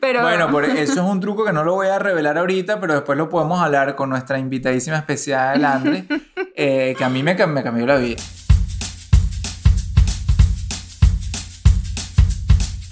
Pero... Bueno, por eso es un truco que no lo voy a revelar ahorita, pero después lo podemos hablar con nuestra invitadísima especial, Andre, eh, que a mí me, me cambió la vida.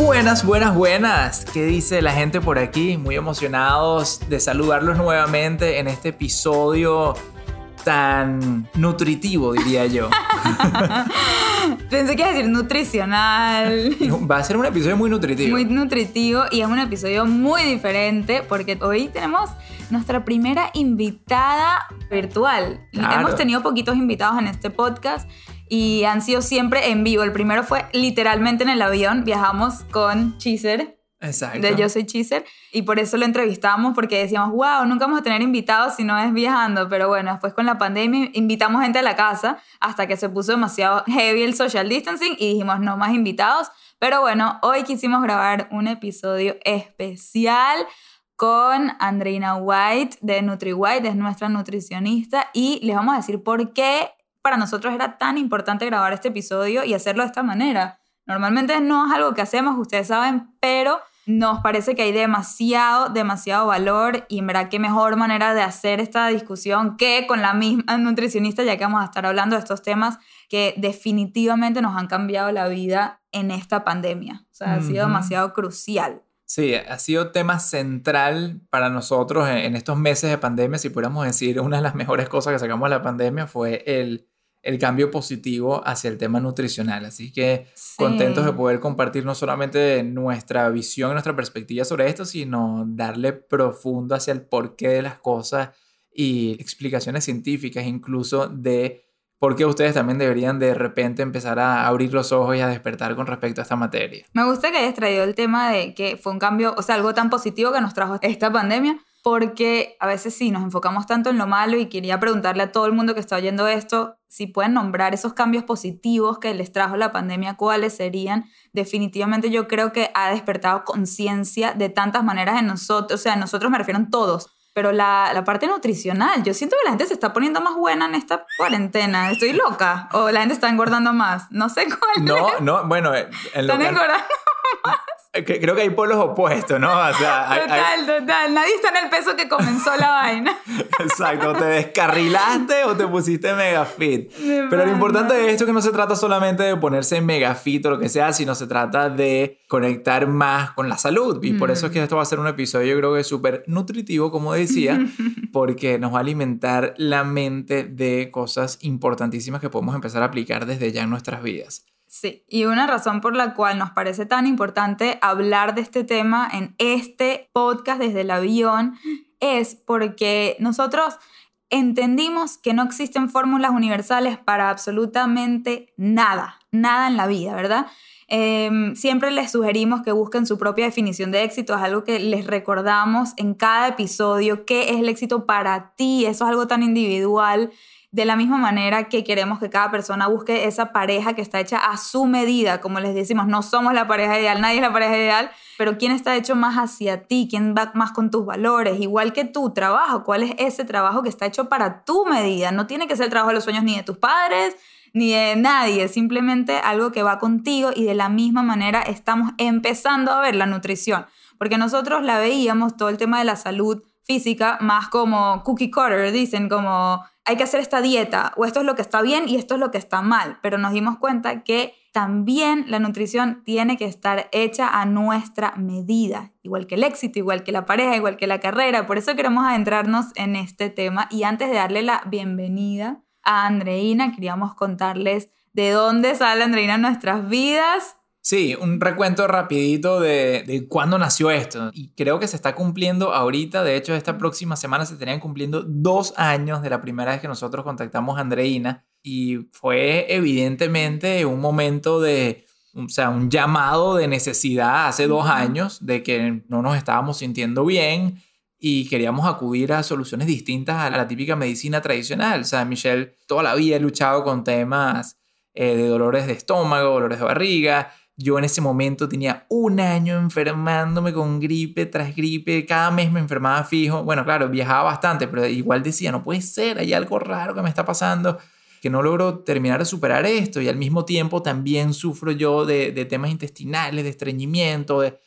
Buenas, buenas, buenas. ¿Qué dice la gente por aquí? Muy emocionados de saludarlos nuevamente en este episodio tan nutritivo, diría yo. Pensé que iba a decir nutricional. Va a ser un episodio muy nutritivo. Muy nutritivo y es un episodio muy diferente porque hoy tenemos nuestra primera invitada virtual. Hemos tenido poquitos invitados en este podcast y han sido siempre en vivo. El primero fue literalmente en el avión, viajamos con Cheeser. Exacto. De Yo Soy Cheeser. Y por eso lo entrevistamos, porque decíamos, wow, nunca vamos a tener invitados si no es viajando. Pero bueno, después con la pandemia invitamos gente a la casa hasta que se puso demasiado heavy el social distancing y dijimos, no más invitados. Pero bueno, hoy quisimos grabar un episodio especial con Andreina White de Nutri White, es nuestra nutricionista, y les vamos a decir por qué para nosotros era tan importante grabar este episodio y hacerlo de esta manera. Normalmente no es algo que hacemos, ustedes saben, pero nos parece que hay demasiado, demasiado valor y en verdad qué mejor manera de hacer esta discusión que con la misma nutricionista, ya que vamos a estar hablando de estos temas que definitivamente nos han cambiado la vida en esta pandemia. O sea, ha sido demasiado crucial. Sí, ha sido tema central para nosotros en estos meses de pandemia, si pudiéramos decir, una de las mejores cosas que sacamos de la pandemia fue el el cambio positivo hacia el tema nutricional. Así que contentos de poder compartir no solamente nuestra visión, nuestra perspectiva sobre esto, sino darle profundo hacia el porqué de las cosas y explicaciones científicas incluso de por qué ustedes también deberían de repente empezar a abrir los ojos y a despertar con respecto a esta materia. Me gusta que hayas traído el tema de que fue un cambio, o sea, algo tan positivo que nos trajo esta pandemia, porque a veces sí, nos enfocamos tanto en lo malo y quería preguntarle a todo el mundo que está oyendo esto si pueden nombrar esos cambios positivos que les trajo la pandemia, cuáles serían. Definitivamente yo creo que ha despertado conciencia de tantas maneras en nosotros, o sea, nosotros me refiero a todos, pero la, la, parte nutricional, yo siento que la gente se está poniendo más buena en esta cuarentena. ¿Estoy loca? ¿O la gente está engordando más? No sé cuál. No, no, bueno. En Están engordando más. Creo que hay polos opuestos, ¿no? total, total. Nadie está en el peso que comenzó la vaina. Exacto. Te descarrilaste o te pusiste mega fit. Pero lo importante de esto es que no se trata solamente de ponerse mega fit o lo que sea, sino se trata de conectar más con la salud. Y por eso es que esto va a ser un episodio, yo creo que súper nutritivo, como decía, porque nos va a alimentar la mente de cosas importantísimas que podemos empezar a aplicar desde ya en nuestras vidas. Sí, y una razón por la cual nos parece tan importante hablar de este tema en este podcast desde el avión es porque nosotros entendimos que no existen fórmulas universales para absolutamente nada, nada en la vida, ¿verdad? Em, siempre les sugerimos que busquen su propia definición de éxito, es algo que les recordamos en cada episodio, qué es el éxito para ti, eso es algo tan individual de la misma manera que queremos que cada persona busque esa pareja que está hecha a su medida, como les decimos, no somos la pareja ideal, nadie es la pareja ideal, pero quién está hecho más hacia ti, quién va más con tus valores, igual que tu trabajo, cuál es ese trabajo que está hecho para tu medida, no tiene que ser el trabajo de los sueños ni de tus padres, ni de nadie, simplemente algo que va contigo y de la misma manera estamos empezando a ver la nutrición, porque nosotros la veíamos todo el tema de la salud física más como cookie cutter, dicen como hay que hacer esta dieta o esto es lo que está bien y esto es lo que está mal, pero nos dimos cuenta que también la nutrición tiene que estar hecha a nuestra medida, igual que el éxito, igual que la pareja, igual que la carrera. Por eso queremos adentrarnos en este tema y antes de darle la bienvenida a Andreina, queríamos contarles de dónde sale Andreina en nuestras vidas. Sí, un recuento rapidito de, de cuándo nació esto. Y creo que se está cumpliendo ahorita. De hecho, esta próxima semana se estarían cumpliendo dos años de la primera vez que nosotros contactamos a Andreina y fue evidentemente un momento de, o sea, un llamado de necesidad hace dos años de que no nos estábamos sintiendo bien y queríamos acudir a soluciones distintas a la típica medicina tradicional. O sea, Michelle toda la vida ha luchado con temas eh, de dolores de estómago, dolores de barriga. Yo en ese momento tenía un año enfermándome con gripe tras gripe, cada mes me enfermaba fijo. Bueno, claro, viajaba bastante, pero igual decía, no puede ser, hay algo raro que me está pasando que no logro terminar de superar esto y al mismo tiempo también sufro yo de, temas intestinales, de estreñimiento, de,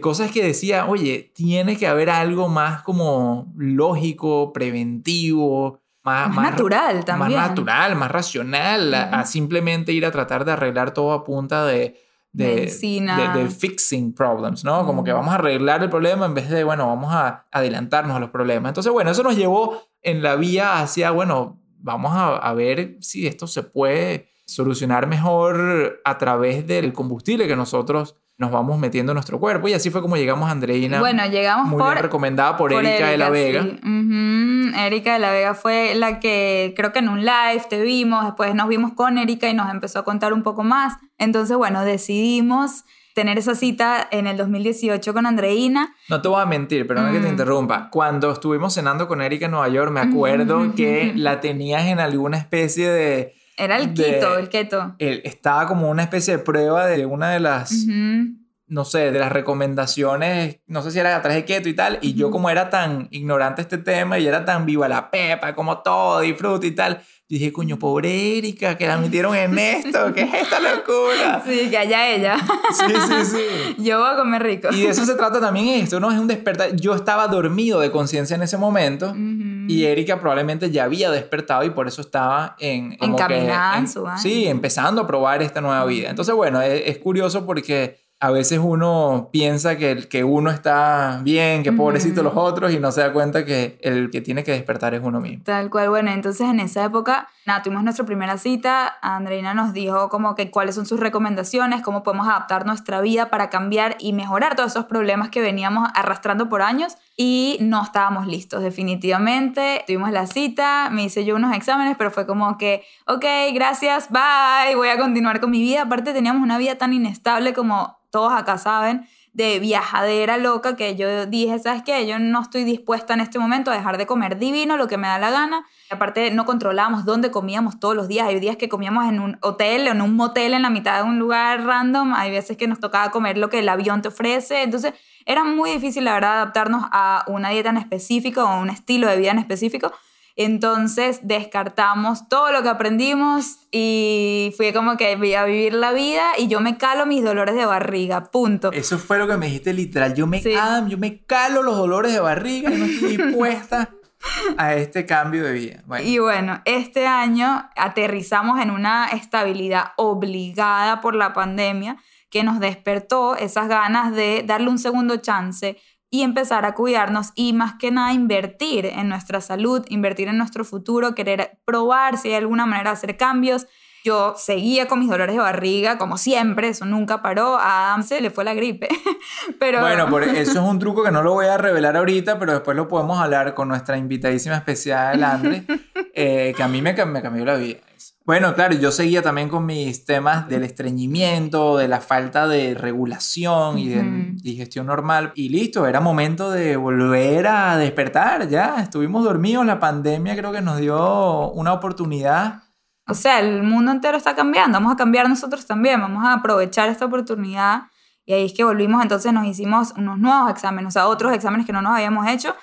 cosas que decía, oye, tiene que haber algo más como lógico, preventivo, más, natural también. Más natural, más racional, a, simplemente ir a tratar de arreglar todo a punta de, de, de, fixing problems, ¿no? Como que vamos a arreglar el problema en vez de, bueno, vamos a adelantarnos a los problemas. Entonces, bueno, eso nos llevó en la vía hacia, bueno, vamos a, ver si esto se puede solucionar mejor a través del combustible que nosotros nos vamos metiendo en nuestro cuerpo. Y así fue como llegamos a Andreina. Bueno, llegamos muy bien recomendada por, Erika, de la Vega. Erika de la Vega fue la que creo que en un live te vimos, después nos vimos con Erika y nos empezó a contar un poco más. Entonces, bueno, decidimos tener esa cita en el 2018 con Andreina. No te voy a mentir, pero no que te mm. interrumpa. Cuando estuvimos cenando con Erika en Nueva York, me acuerdo que la tenías en alguna especie de... Era el keto, el keto. estaba como una especie de prueba de una de las... no sé, de las recomendaciones, no sé si era a través de keto y tal, y yo como era tan ignorante este tema y era tan viva la pepa, como todo, disfruta y tal, dije, coño, pobre Erika, que la metieron en esto, ¿qué es esta locura? Sí, que allá ella. Sí, sí, sí. Yo voy a comer rico. Y de eso se trata también esto, ¿no? Es un despertar. Yo estaba dormido de conciencia en ese momento y Erika probablemente ya había despertado y por eso estaba en... Encaminada en, su Sí, empezando a probar esta nueva vida. Entonces, bueno, es curioso porque a veces uno piensa que, que uno está bien, que pobrecito los otros y no se da cuenta que el que tiene que despertar es uno mismo. Tal cual, bueno, entonces en esa época, nada, tuvimos nuestra primera cita, Andreina nos dijo como que cuáles son sus recomendaciones, cómo podemos adaptar nuestra vida para cambiar y mejorar todos esos problemas que veníamos arrastrando por años y no estábamos listos definitivamente. Tuvimos la cita, me hice yo unos exámenes, pero fue como que, ok, gracias, bye, voy a continuar con mi vida. Aparte teníamos una vida tan inestable como todos acá saben, de viajadera loca que yo dije, ¿sabes qué? Yo no estoy dispuesta en este momento a dejar de comer divino, lo que me da la gana. Aparte, no controlábamos dónde comíamos todos los días. Hay días que comíamos en un hotel o en un motel en la mitad de un lugar random. Hay veces que nos tocaba comer lo que el avión te ofrece. Entonces, era muy difícil, la verdad, adaptarnos a una dieta en específico o a un estilo de vida en específico. Entonces descartamos todo lo que aprendimos y fui como que a vivir la vida y yo me calo mis dolores de barriga, punto. Eso fue lo que me dijiste literal. Yo me, yo me calo los dolores de barriga y no estoy dispuesta a este cambio de vida. Y bueno, este año aterrizamos en una estabilidad obligada por la pandemia que nos despertó esas ganas de darle un segundo chance, y empezar a cuidarnos y más que nada invertir en nuestra salud, invertir en nuestro futuro, querer probar si hay alguna manera de hacer cambios. Yo seguía con mis dolores de barriga, como siempre, eso nunca paró. A Adam se le fue la gripe. pero... Bueno, por eso es un truco que no lo voy a revelar ahorita, pero después lo podemos hablar con nuestra invitadísima especial, Andre, eh, que a mí me, me cambió la vida. Bueno, claro, yo seguía también con mis temas del estreñimiento, de la falta de regulación y de digestión normal. Y listo, era momento de volver a despertar, ya. Estuvimos dormidos, la pandemia creo que nos dio una oportunidad. O sea, el mundo entero está cambiando, vamos a cambiar nosotros también, vamos a aprovechar esta oportunidad. Y ahí es que volvimos, entonces nos hicimos unos nuevos exámenes, o sea, otros exámenes que no nos habíamos hecho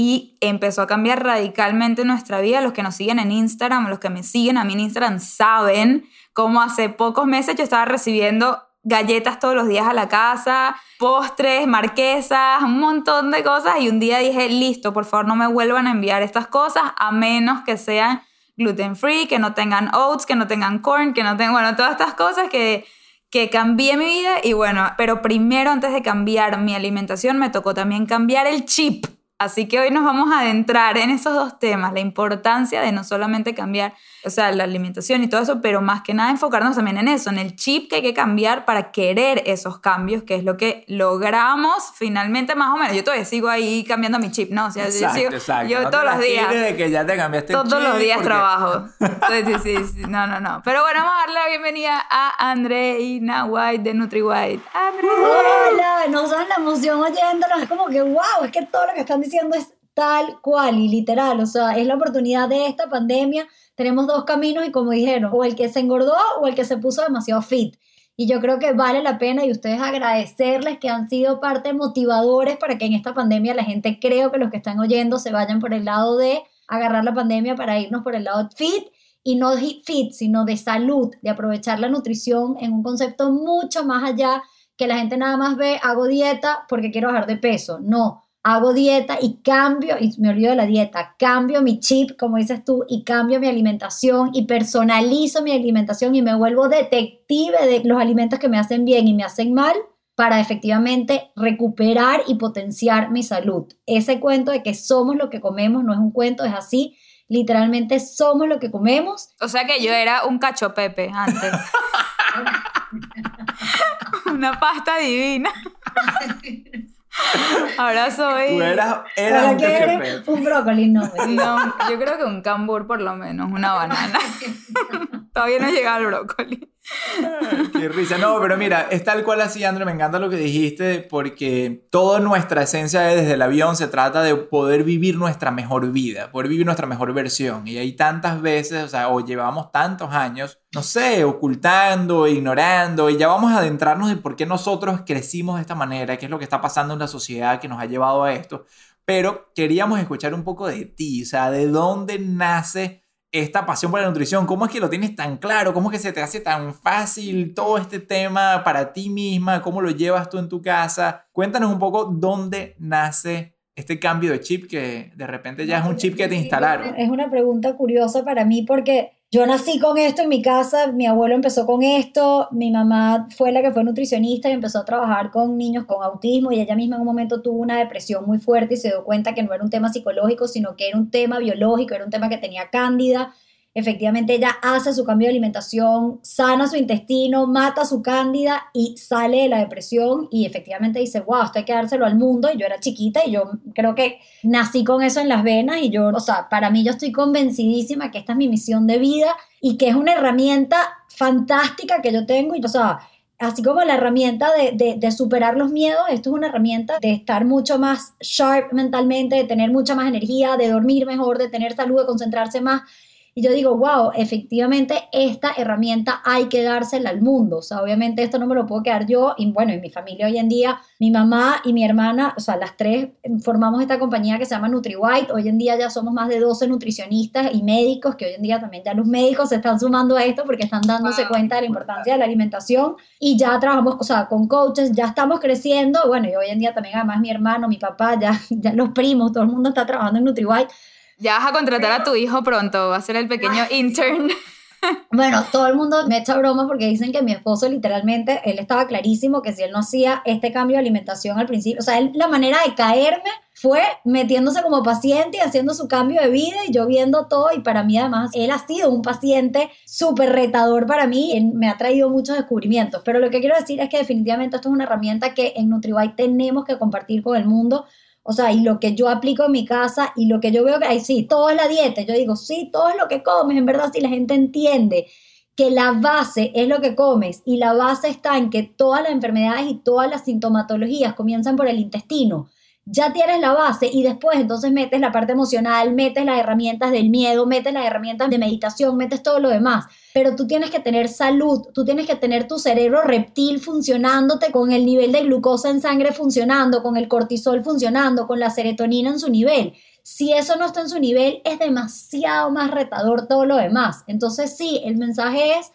y empezó a cambiar radicalmente nuestra vida. Los que nos siguen en Instagram, los que me siguen a mí en Instagram saben cómo hace pocos meses yo estaba recibiendo galletas todos los días a la casa, postres, marquesas, un montón de cosas y un día dije, listo, por favor no me vuelvan a enviar estas cosas a menos que sean gluten free, que no tengan oats, que no tengan corn, que no tengan, bueno, todas estas cosas que que cambié mi vida y bueno, pero primero antes de cambiar mi alimentación me tocó también cambiar el chip. Así que hoy nos vamos a adentrar en esos dos temas, la importancia de no solamente cambiar, o sea, la alimentación y todo eso, pero más que nada enfocarnos también en eso, en el chip que hay que cambiar para querer esos cambios, que es lo que logramos finalmente más o menos. Yo todavía sigo ahí cambiando mi chip, ¿no? O sea, exacto, yo, exacto. yo todos los días. De que ya te cambiaste todos el chip los días porque- trabajo. Entonces, sí, sí, sí, no, no, no. Pero bueno, vamos a darle la bienvenida a Andreina White de NutriWhite. Andre. Hola, no saben la emoción oyéndolos, es como que wow, es que todo lo que están diciendo es tal cual y literal, o sea, es la oportunidad de esta pandemia, tenemos dos caminos y como dijeron, o el que se engordó o el que se puso demasiado fit. Y yo creo que vale la pena y ustedes agradecerles que han sido parte motivadores para que en esta pandemia la gente creo que los que están oyendo se vayan por el lado de agarrar la pandemia para irnos por el lado fit y no fit, sino de salud, de aprovechar la nutrición en un concepto mucho más allá que la gente nada más ve, hago dieta porque quiero bajar de peso. No, hago dieta y cambio, y me olvido de la dieta, cambio mi chip, como dices tú, y cambio mi alimentación y personalizo mi alimentación y me vuelvo detective de los alimentos que me hacen bien y me hacen mal para efectivamente recuperar y potenciar mi salud. Ese cuento de que somos lo que comemos no es un cuento, es así. Literalmente somos lo que comemos. O sea que yo era un cacho pepe antes. Una pasta divina. Ahora soy. Tú eras, eras ¿Para un qué eres cachopepe. un brócoli? No. No, yo creo que un cambur por lo menos, una banana. Todavía no llega al brócoli. Qué risa. No, pero mira, es tal cual así, André. Me encanta lo que dijiste porque toda nuestra esencia desde el avión se trata de poder vivir nuestra mejor vida, poder vivir nuestra mejor versión. Y hay tantas veces, o sea, o llevamos tantos años, no sé, ocultando, ignorando, y ya vamos a adentrarnos en por qué nosotros crecimos de esta manera, qué es lo que está pasando en la sociedad que nos ha llevado a esto. Pero queríamos escuchar un poco de ti, o sea, de dónde nace esta pasión por la nutrición? ¿Cómo es que lo tienes tan claro? ¿Cómo es que se te hace tan fácil todo este tema para ti misma? ¿Cómo lo llevas tú en tu casa? Cuéntanos un poco dónde nace este cambio de chip que de repente ya es un chip que te instalaron. Es una pregunta curiosa para mí porque yo nací con esto en mi casa, mi abuelo empezó con esto, mi mamá fue la que fue nutricionista y empezó a trabajar con niños con autismo y ella misma en un momento tuvo una depresión muy fuerte y se dio cuenta que no era un tema psicológico, sino que era un tema biológico, era un tema que tenía cándida. Efectivamente, ella hace su cambio de alimentación, sana su intestino, mata su cándida y sale de la depresión y efectivamente dice, wow, esto hay que dárselo al mundo. Y yo era chiquita y yo creo que nací con eso en las venas y yo, o sea, para mí yo estoy convencidísima que esta es mi misión de vida y que es una herramienta fantástica que yo tengo y, o sea, así como la herramienta de, de, de, superar los miedos, esto es una herramienta de estar mucho más sharp mentalmente, de tener mucha más energía, de dormir mejor, de tener salud, de concentrarse más. Y yo digo, wow, efectivamente esta herramienta hay que dársela al mundo. O sea, obviamente esto no me lo puedo quedar yo. Y bueno, en mi familia hoy en día, mi mamá y mi hermana, o sea, las tres formamos esta compañía que se llama NutriWhite. Hoy en día ya somos más de 12 nutricionistas y médicos, que hoy en día también ya los médicos se están sumando a esto porque están dándose wow, cuenta de la importancia de la alimentación. Y ya trabajamos, o sea, con coaches, ya estamos creciendo. Bueno, y hoy en día también además mi hermano, mi papá, ya, ya los primos, todo el mundo está trabajando en NutriWhite. Ya vas a contratar a tu hijo pronto, va a ser el pequeño intern. Bueno, todo el mundo me echa broma porque dicen que mi esposo literalmente, él estaba clarísimo que si él no hacía este cambio de alimentación al principio, o sea, él, la manera de caerme fue metiéndose como paciente y haciendo su cambio de vida y yo viendo todo y para mí además él ha sido un paciente súper retador para mí, él me ha traído muchos descubrimientos, pero lo que quiero decir es que definitivamente esto es una herramienta que en NutriWhite tenemos que compartir con el mundo o sea, y lo que yo aplico en mi casa y lo que yo veo que hay, sí, todo es la dieta. Yo digo, sí, todo es lo que comes. En verdad, si la gente entiende que la base es lo que comes y la base está en que todas las enfermedades y todas las sintomatologías comienzan por el intestino. Ya tienes la base y después entonces metes la parte emocional, metes las herramientas del miedo, metes las herramientas de meditación, metes todo lo demás. Pero tú tienes que tener salud, tú tienes que tener tu cerebro reptil funcionándote con el nivel de glucosa en sangre funcionando, con el cortisol funcionando, con la serotonina en su nivel. Si eso no está en su nivel, es demasiado más retador todo lo demás. Entonces sí, el mensaje es,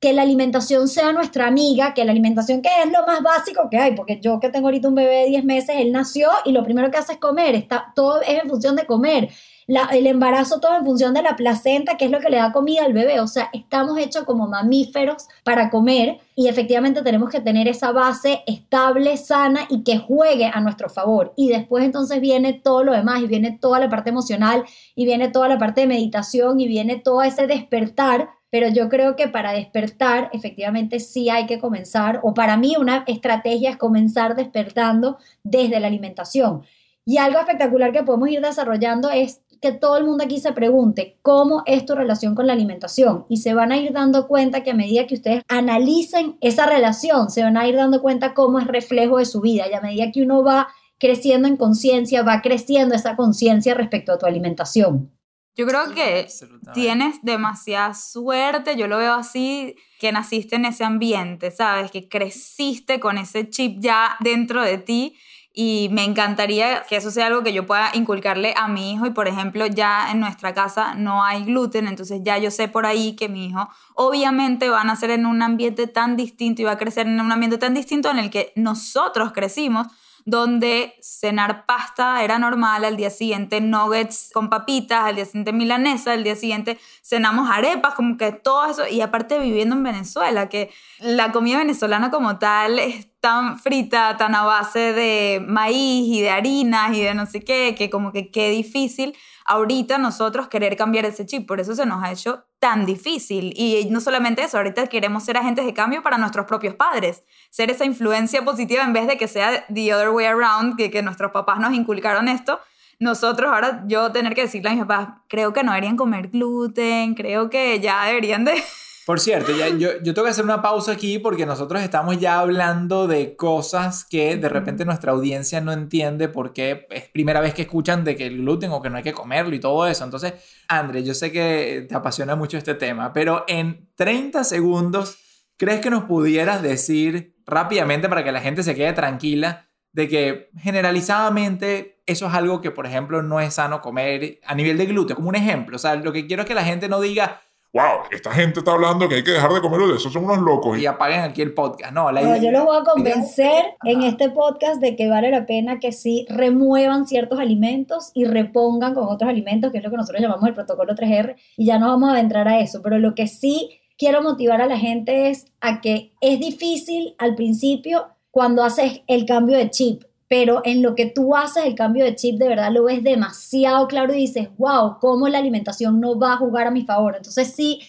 que la alimentación sea nuestra amiga, que la alimentación que es lo más básico que hay, porque yo que tengo ahorita un bebé de 10 meses, él nació y lo primero que hace es comer, está, todo es en función de comer. el embarazo todo en función de la placenta, que es lo que le da comida al bebé. O sea, estamos hechos como mamíferos para comer y efectivamente tenemos que tener esa base estable, sana y que juegue a nuestro favor. Y después entonces viene todo lo demás y viene toda la parte emocional y viene toda la parte de meditación y viene todo ese despertar pero yo creo que para despertar efectivamente sí hay que comenzar, o para mí una estrategia es comenzar despertando desde la alimentación. Y algo espectacular que podemos ir desarrollando es que todo el mundo aquí se pregunte cómo es tu relación con la alimentación y se van a ir dando cuenta que a medida que ustedes analicen esa relación, se van a ir dando cuenta cómo es reflejo de su vida y a medida que uno va creciendo en conciencia, va creciendo esa conciencia respecto a tu alimentación. Yo creo que tienes demasiada suerte, yo lo veo así, que naciste en ese ambiente, ¿sabes? Que creciste con ese chip ya dentro de ti y me encantaría que eso sea algo que yo pueda inculcarle a mi hijo y por ejemplo ya en nuestra casa no hay gluten, entonces ya yo sé por ahí que mi hijo obviamente va a nacer en un ambiente tan distinto y va a crecer en un ambiente tan distinto en el que nosotros crecimos donde cenar pasta era normal, al día siguiente nuggets con papitas, al día siguiente milanesa, al día siguiente cenamos arepas, como que todo eso, y aparte viviendo en Venezuela, que la comida venezolana como tal es tan frita, tan a base de maíz y de harinas y de no sé qué, que como que qué difícil ahorita nosotros querer cambiar ese chip, por eso se nos ha hecho tan difícil. Y no solamente eso, ahorita queremos ser agentes de cambio para nuestros propios padres, ser esa influencia positiva en vez de que sea the other way around, que, que nuestros papás nos inculcaron esto. Nosotros ahora yo tener que decirle a mis papás, creo que no deberían comer gluten, creo que ya deberían de por cierto, ya, yo, yo tengo que hacer una pausa aquí porque nosotros estamos ya hablando de cosas que de repente nuestra audiencia no entiende porque es primera vez que escuchan de que el gluten o que no hay que comerlo y todo eso. Entonces, André, yo sé que te apasiona mucho este tema, pero en 30 segundos, ¿crees que nos pudieras decir rápidamente para que la gente se quede tranquila de que generalizadamente eso es algo que, por ejemplo, no es sano comer a nivel de gluten, como un ejemplo? O sea, lo que quiero es que la gente no diga wow, esta gente está hablando que hay que dejar de comer de eso, son unos locos. Y apaguen aquí el podcast. No, la no yo los voy a convencer en este podcast de que vale la pena que sí remuevan ciertos alimentos y repongan con otros alimentos, que es lo que nosotros llamamos el protocolo 3R, y ya no vamos a adentrar a eso, pero lo que sí quiero motivar a la gente es a que es difícil al principio cuando haces el cambio de chip pero en lo que tú haces el cambio de chip de verdad lo ves demasiado claro y dices, wow, cómo la alimentación no va a jugar a mi favor. Entonces sí,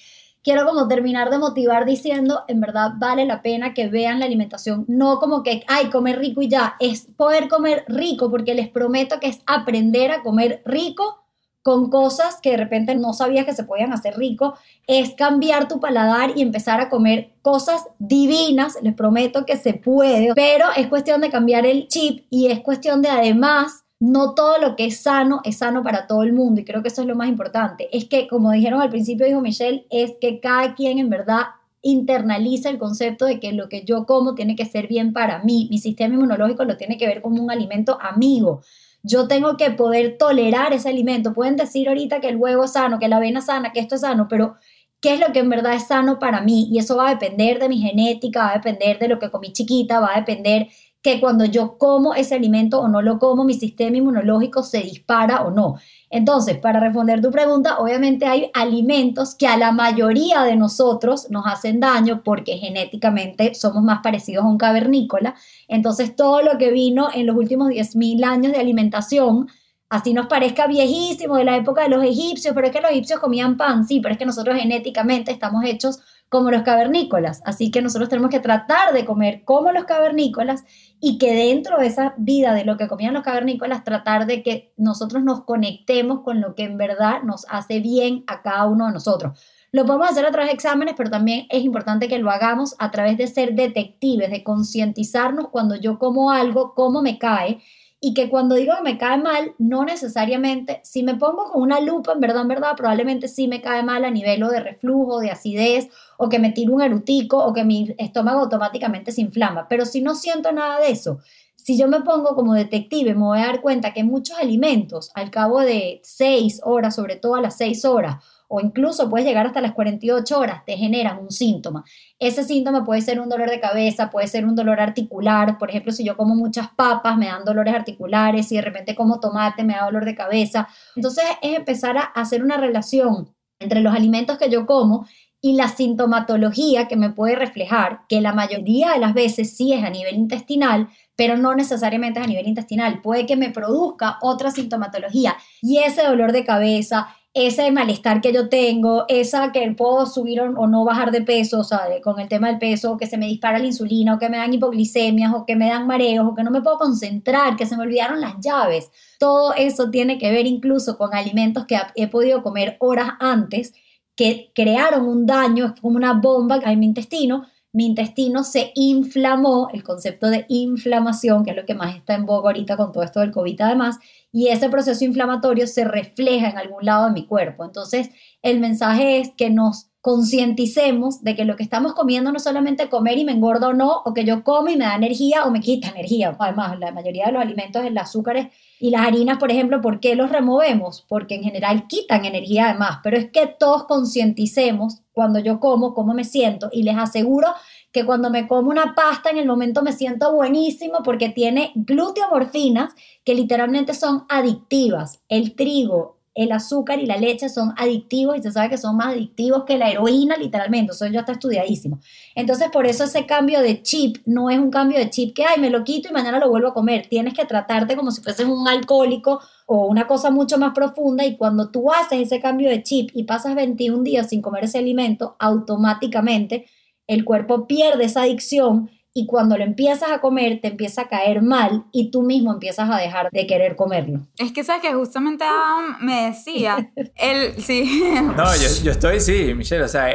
quiero como terminar de motivar diciendo, en verdad vale la pena que vean la alimentación, no como que, ay, comer rico y ya, es poder comer rico, porque les prometo que es aprender a comer rico con cosas que de repente no sabías que se podían hacer rico, es cambiar tu paladar y empezar a comer cosas divinas, les prometo que se puede, pero es cuestión de cambiar el chip y es cuestión de además no todo lo que es sano es sano para todo el mundo y creo que eso es lo más importante. Es que, como dijeron al principio, dijo Michelle, es que cada quien en verdad internaliza el concepto de que lo que yo como tiene que ser bien para mí. Mi sistema inmunológico lo tiene que ver como un alimento amigo yo tengo que poder tolerar ese alimento. Pueden decir ahorita que el huevo es sano, que la avena es sana, que esto es sano, pero ¿qué es lo que en verdad es sano para mí? Y eso va a depender de mi genética, va a depender de lo que comí chiquita, va a depender que cuando yo como ese alimento o no lo como, mi sistema inmunológico se dispara o no. Entonces, para responder tu pregunta, obviamente hay alimentos que a la mayoría de nosotros nos hacen daño porque genéticamente somos más parecidos a un cavernícola. Entonces, todo lo que vino en los últimos 10.000 años de alimentación, así nos parezca viejísimo de la época de los egipcios, pero es que los egipcios comían pan, sí, pero es que nosotros genéticamente estamos hechos como los cavernícolas. Así que nosotros tenemos que tratar de comer como los cavernícolas y que dentro de esa vida de lo que comían los cavernícolas, tratar de que nosotros nos conectemos con lo que en verdad nos hace bien a cada uno de nosotros. Lo podemos hacer a través de exámenes, pero también es importante que lo hagamos a través de ser detectives, de concientizarnos cuando yo como algo, cómo me cae y que cuando digo que me cae mal, no necesariamente, si me pongo con una lupa, en verdad, en verdad, probablemente sí me cae mal a nivel de reflujo, de acidez, o que me tiro un erutico, o que mi estómago automáticamente se inflama. Pero si no siento nada de eso, si yo me pongo como detective, me voy a dar cuenta que muchos alimentos, al cabo de seis horas, sobre todo a las seis horas, o incluso puedes llegar hasta las 48 horas, te generan un síntoma. Ese síntoma puede ser un dolor de cabeza, puede ser un dolor articular. Por ejemplo, si yo como muchas papas, me dan dolores articulares, si de repente como tomate, me da dolor de cabeza. Entonces es empezar a hacer una relación entre los alimentos que yo como y la sintomatología que me puede reflejar, que la mayoría de las veces sí es a nivel intestinal, pero no necesariamente es a nivel intestinal. Puede que me produzca otra sintomatología y ese dolor de cabeza, ese malestar que yo tengo, esa que puedo subir o no bajar de peso, o sea, con el tema del peso, que se me dispara la insulina, o que me dan hipoglicemias, o que me dan mareos, o que no me puedo concentrar, que se me olvidaron las llaves. Todo eso tiene que ver incluso con alimentos que he podido comer horas antes que crearon un daño, es como una bomba en mi intestino, mi intestino se inflamó, el concepto de inflamación, que es lo que más está en boga ahorita con todo esto del COVID además, y ese proceso inflamatorio se refleja en algún lado de mi cuerpo. Entonces, el mensaje es que nos concienticemos de que lo que estamos comiendo no es solamente comer y me engordo o no, o que yo como y me da energía o me quita energía. Además, la mayoría de los alimentos, el azúcares y las harinas, por ejemplo, ¿por qué los removemos? Porque en general quitan energía además, pero es que todos concienticemos cuando yo como, cómo me siento y les aseguro que cuando me como una pasta en el momento me siento buenísimo porque tiene gluteomorfinas que literalmente son adictivas. El trigo, el azúcar y la leche son adictivos y se sabe que son más adictivos que la heroína, literalmente. Eso ya está estudiadísimo. Entonces, por eso ese cambio de chip no es un cambio de chip que, ay, me lo quito y mañana lo vuelvo a comer. Tienes que tratarte como si fueses un alcohólico o una cosa mucho más profunda y cuando tú haces ese cambio de chip y pasas 21 días sin comer ese alimento, automáticamente el cuerpo pierde esa adicción y cuando lo empiezas a comer te empieza a caer mal y tú mismo empiezas a dejar de querer comerlo. Es que sabes que justamente Adam me decía, él sí. No, yo, estoy, sí, Michelle, o sea,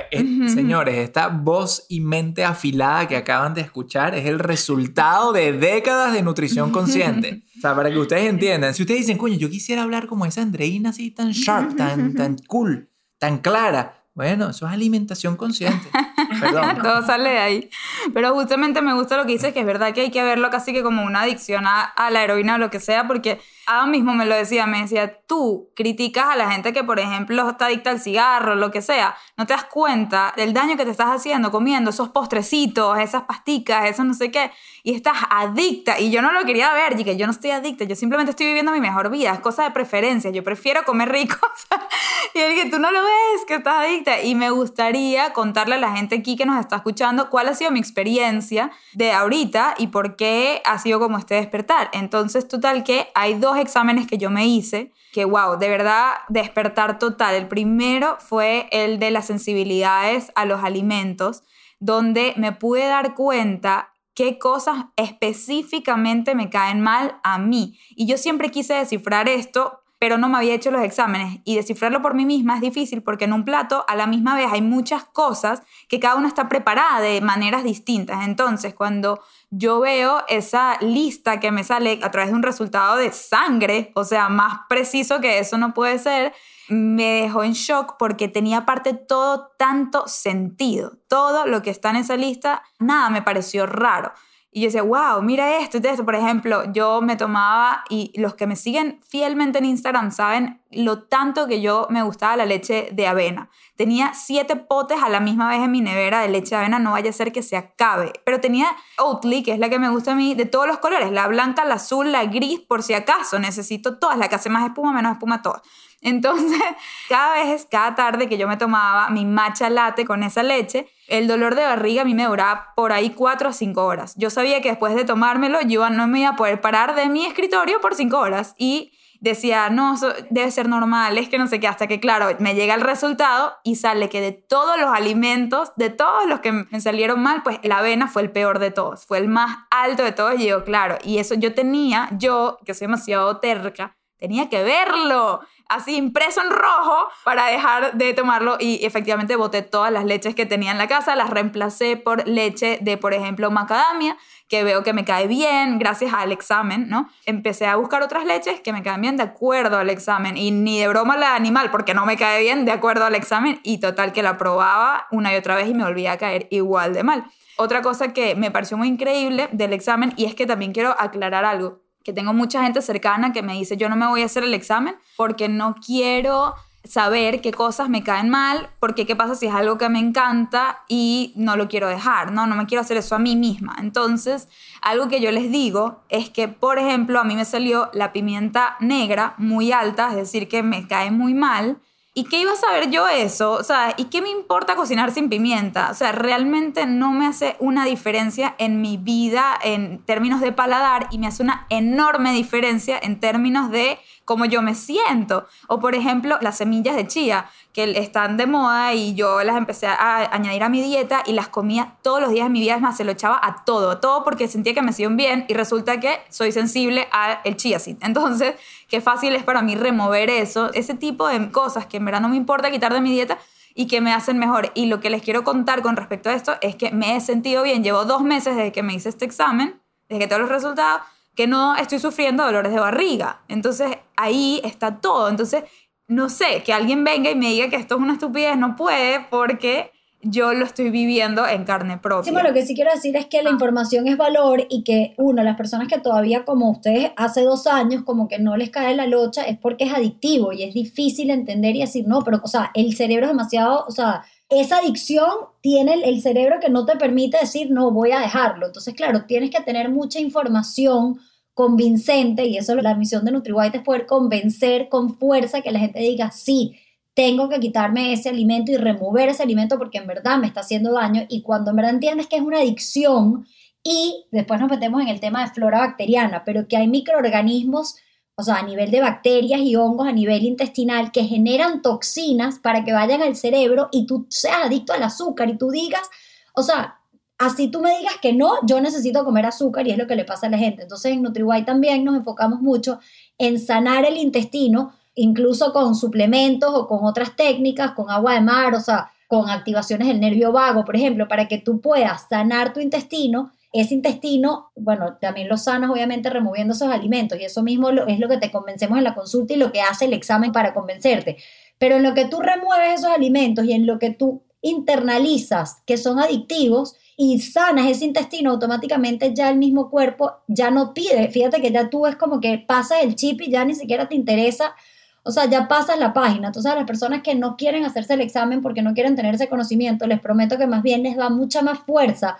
señores, esta voz y mente afilada que acaban de escuchar es el resultado de décadas de nutrición consciente. O sea, para que ustedes entiendan, si ustedes dicen, coño, yo quisiera hablar como esa Andreina así tan sharp, tan, tan cool, tan clara, bueno, eso es alimentación consciente. Perdón. Todo sale de ahí. Pero justamente me gusta lo que dices, que es verdad que hay que verlo casi que como una adicción a, a la heroína o lo que sea, porque Adam mismo me lo decía, me decía, tú criticas a la gente que, por ejemplo, está adicta al cigarro, lo que sea, no te das cuenta del daño que te estás haciendo comiendo esos postrecitos, esas pasticas, eso no sé qué, y estás adicta. Y yo no lo quería ver, y que yo no estoy adicta, yo simplemente estoy viviendo mi mejor vida, es cosa de preferencia, yo prefiero comer rico. y que tú no lo ves, que estás adicta. Y me gustaría contarle a la gente aquí que nos está escuchando cuál ha sido mi experiencia de ahorita y por qué ha sido como este despertar. Entonces, total que hay dos exámenes que yo me hice que, wow, de verdad, despertar total. El primero fue el de las sensibilidades a los alimentos, donde me pude dar cuenta qué cosas específicamente me caen mal a mí. Y yo siempre quise descifrar esto pero no me había hecho los exámenes y descifrarlo por mí misma es difícil porque en un plato a la misma vez hay muchas cosas que cada uno está preparada de maneras distintas. Entonces, cuando yo veo esa lista que me sale a través de un resultado de sangre, o sea, más preciso que eso no puede ser, me dejó en shock porque tenía parte todo tanto sentido. Todo lo que está en esa lista, nada me pareció raro. Y yo decía, wow, mira esto y esto. Por ejemplo, yo me tomaba, y los que me siguen fielmente en Instagram saben lo tanto que yo me gustaba la leche de avena. Tenía siete potes a la misma vez en mi nevera de leche de avena, no vaya a ser que se acabe. Pero tenía Oatly, que es la que me gusta a mí, de todos los colores, la blanca, la azul, la gris, por si acaso. Necesito todas, la que hace más espuma, menos espuma, todas. Entonces, cada vez, cada tarde que yo me tomaba mi matcha latte con esa leche, el dolor de barriga a mí me duraba por ahí 4 o 5 horas. Yo sabía que después de tomármelo yo no me iba a poder parar de mi escritorio por 5 horas y decía, no, debe ser normal, es que no sé qué, hasta que claro, me llega el resultado y sale que de todos los alimentos, de todos los que me salieron mal, pues la avena fue el peor de todos, fue el más alto de todos y yo, claro, y eso yo tenía, yo que soy demasiado terca, tenía que verlo así impreso en rojo para dejar de tomarlo y efectivamente boté todas las leches que tenía en la casa, las reemplacé por leche de, por ejemplo, macadamia, que veo que me cae bien gracias al examen, ¿no? Empecé a buscar otras leches que me caen bien de acuerdo al examen y ni de broma la animal porque no me cae bien de acuerdo al examen y total que la probaba una y otra vez y me volvía a caer igual de mal. Otra cosa que me pareció muy increíble del examen y es que también quiero aclarar algo que tengo mucha gente cercana que me dice, yo no me voy a hacer el examen porque no quiero saber qué cosas me caen mal, porque qué pasa si es algo que me encanta y no lo quiero dejar, ¿no? No me quiero hacer eso a mí misma. Entonces, algo que yo les digo es que, por ejemplo, a mí me salió la pimienta negra muy alta, es decir, que me cae muy mal. ¿Y qué iba a saber yo eso? O sea, ¿y qué me importa cocinar sin pimienta? O sea, realmente no me hace una diferencia en mi vida en términos de paladar y me hace una enorme diferencia en términos de cómo yo me siento. O por ejemplo, las semillas de chía, que están de moda y yo las empecé a añadir a mi dieta y las comía todos los días de mi vida, es más, se lo echaba a todo, todo porque sentía que me hacían bien y resulta que soy sensible al chía seed. Entonces, qué fácil es para mí remover eso, ese tipo de cosas que en verdad no me importa quitar de mi dieta y que me hacen mejor. Y lo que les quiero contar con respecto a esto es que me he sentido bien. Llevo dos meses desde que me hice este examen, desde que tengo los resultados, que no estoy sufriendo dolores de barriga. Entonces ahí está todo. Entonces, no sé, que alguien venga y me diga que esto es una estupidez, no puede porque yo lo estoy viviendo en carne propia. Sí, bueno, lo que sí quiero decir es que la información es valor y que, uno, las personas que todavía como ustedes hace dos años como que no les cae la locha es porque es adictivo y es difícil entender y decir, no, pero, o sea, el cerebro es demasiado, o sea, esa adicción tiene el, cerebro que no te permite decir, no, voy a dejarlo. Entonces, claro, tienes que tener mucha información convincente y eso la misión de NutriWhite es poder convencer con fuerza que la gente diga, sí, tengo que quitarme ese alimento y remover ese alimento porque en verdad me está haciendo daño y cuando en verdad entiendes que es una adicción y después nos metemos en el tema de flora bacteriana, pero que hay microorganismos o sea, a nivel de bacterias y hongos a nivel intestinal que generan toxinas para que vayan al cerebro y tú seas adicto al azúcar y tú digas, o sea, así tú me digas que no, yo necesito comer azúcar y es lo que le pasa a la gente. Entonces en NutriWhite también nos enfocamos mucho en sanar el intestino, incluso con suplementos o con otras técnicas, con agua de mar, o sea, con activaciones del nervio vago, por ejemplo, para que tú puedas sanar tu intestino ese intestino, bueno, también lo sanas obviamente removiendo esos alimentos y eso mismo es lo que te convencemos en la consulta y lo que hace el examen para convencerte. Pero en lo que tú remueves esos alimentos y en lo que tú internalizas que son adictivos y sanas ese intestino, automáticamente ya el mismo cuerpo ya no pide. Fíjate que ya tú es como que pasas el chip y ya ni siquiera te interesa. O sea, ya pasas la página. Entonces, a las personas que no quieren hacerse el examen porque no quieren tener ese conocimiento, les prometo que más bien les da mucha más fuerza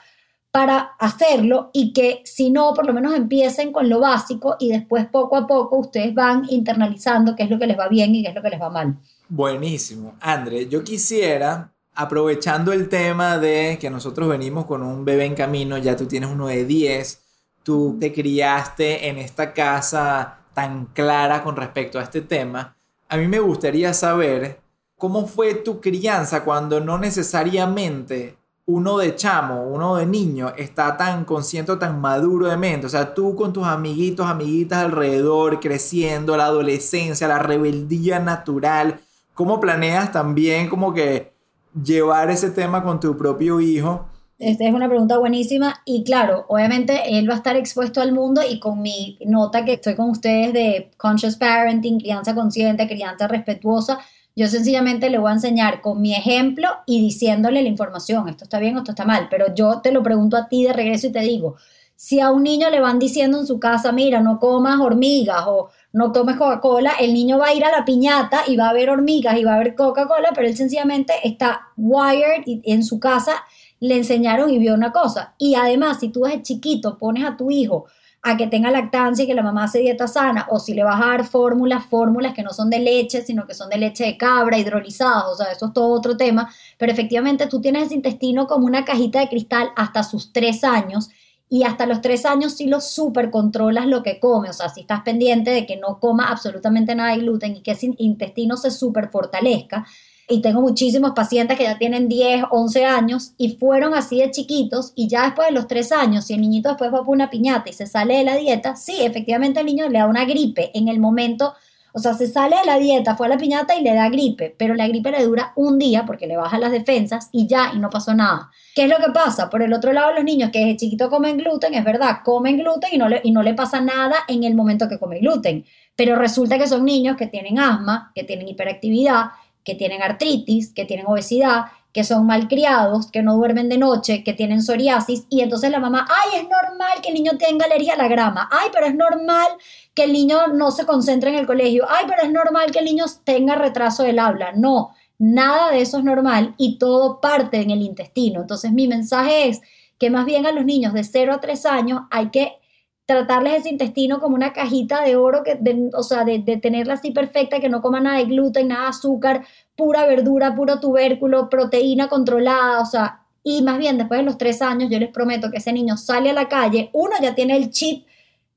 para hacerlo y que si no, por lo menos empiecen con lo básico y después poco a poco ustedes van internalizando qué es lo que les va bien y qué es lo que les va mal. Buenísimo. André, yo quisiera, aprovechando el tema de que nosotros venimos con un bebé en camino, ya tú tienes uno de 10, tú te criaste en esta casa tan clara con respecto a este tema, a mí me gustaría saber cómo fue tu crianza cuando no necesariamente uno de chamo, uno de niño, está tan consciente, tan maduro de mente. O sea, tú con tus amiguitos, amiguitas alrededor, creciendo, la adolescencia, la rebeldía natural. ¿Cómo planeas también como que llevar ese tema con tu propio hijo? Esta es una pregunta buenísima y claro, obviamente él va a estar expuesto al mundo y con mi nota que estoy con ustedes de conscious parenting, crianza consciente, crianza respetuosa, yo sencillamente le voy a enseñar con mi ejemplo y diciéndole la información, esto está bien esto está mal, pero yo te lo pregunto a ti de regreso y te digo, si a un niño le van diciendo en su casa, mira, no comas hormigas o no tomes Coca-Cola, el niño va a ir a la piñata y va a ver hormigas y va a ver Coca-Cola, pero él sencillamente está wired y en su casa le enseñaron y vio una cosa. Y además, si tú desde chiquito pones a tu hijo a que tenga lactancia y que la mamá hace dieta sana, o si le vas a dar fórmulas, fórmulas que no son de leche, sino que son de leche de cabra, hidrolizadas, o sea, eso es todo otro tema, pero efectivamente tú tienes ese intestino como una cajita de cristal hasta sus tres años, y hasta los tres años sí lo super controlas lo que come, o sea, si estás pendiente de que no coma absolutamente nada de gluten y que ese intestino se super fortalezca, y tengo muchísimos pacientes que ya tienen 10, 11 años y fueron así de chiquitos y ya después de los 3 años, si el niñito después va por una piñata y se sale de la dieta, sí, efectivamente el niño le da una gripe en el momento, o sea, se sale de la dieta, fue a la piñata y le da gripe, pero la gripe le dura un día porque le baja las defensas y ya, y no pasó nada. ¿Qué es lo que pasa? Por el otro lado, los niños que desde chiquito comen gluten, es verdad, comen gluten y no le, y no le pasa nada en el momento que comen gluten, pero resulta que son niños que tienen asma, que tienen hiperactividad, que tienen artritis, que tienen obesidad, que son malcriados, que no duermen de noche, que tienen psoriasis, y entonces la mamá, ay, es normal que el niño tenga alergia a la grama, ay, pero es normal que el niño no se concentre en el colegio, ay, pero es normal que el niño tenga retraso del habla. No, nada de eso es normal y todo parte en el intestino. Entonces mi mensaje es que más bien a los niños de 0 a 3 años hay que tratarles ese intestino como una cajita de oro, que, o sea, de, de, tenerla así perfecta, que no coma nada de gluten, nada de azúcar, pura verdura, puro tubérculo, proteína controlada, o sea, y más bien después de los tres años yo les prometo que ese niño sale a la calle, uno ya tiene el chip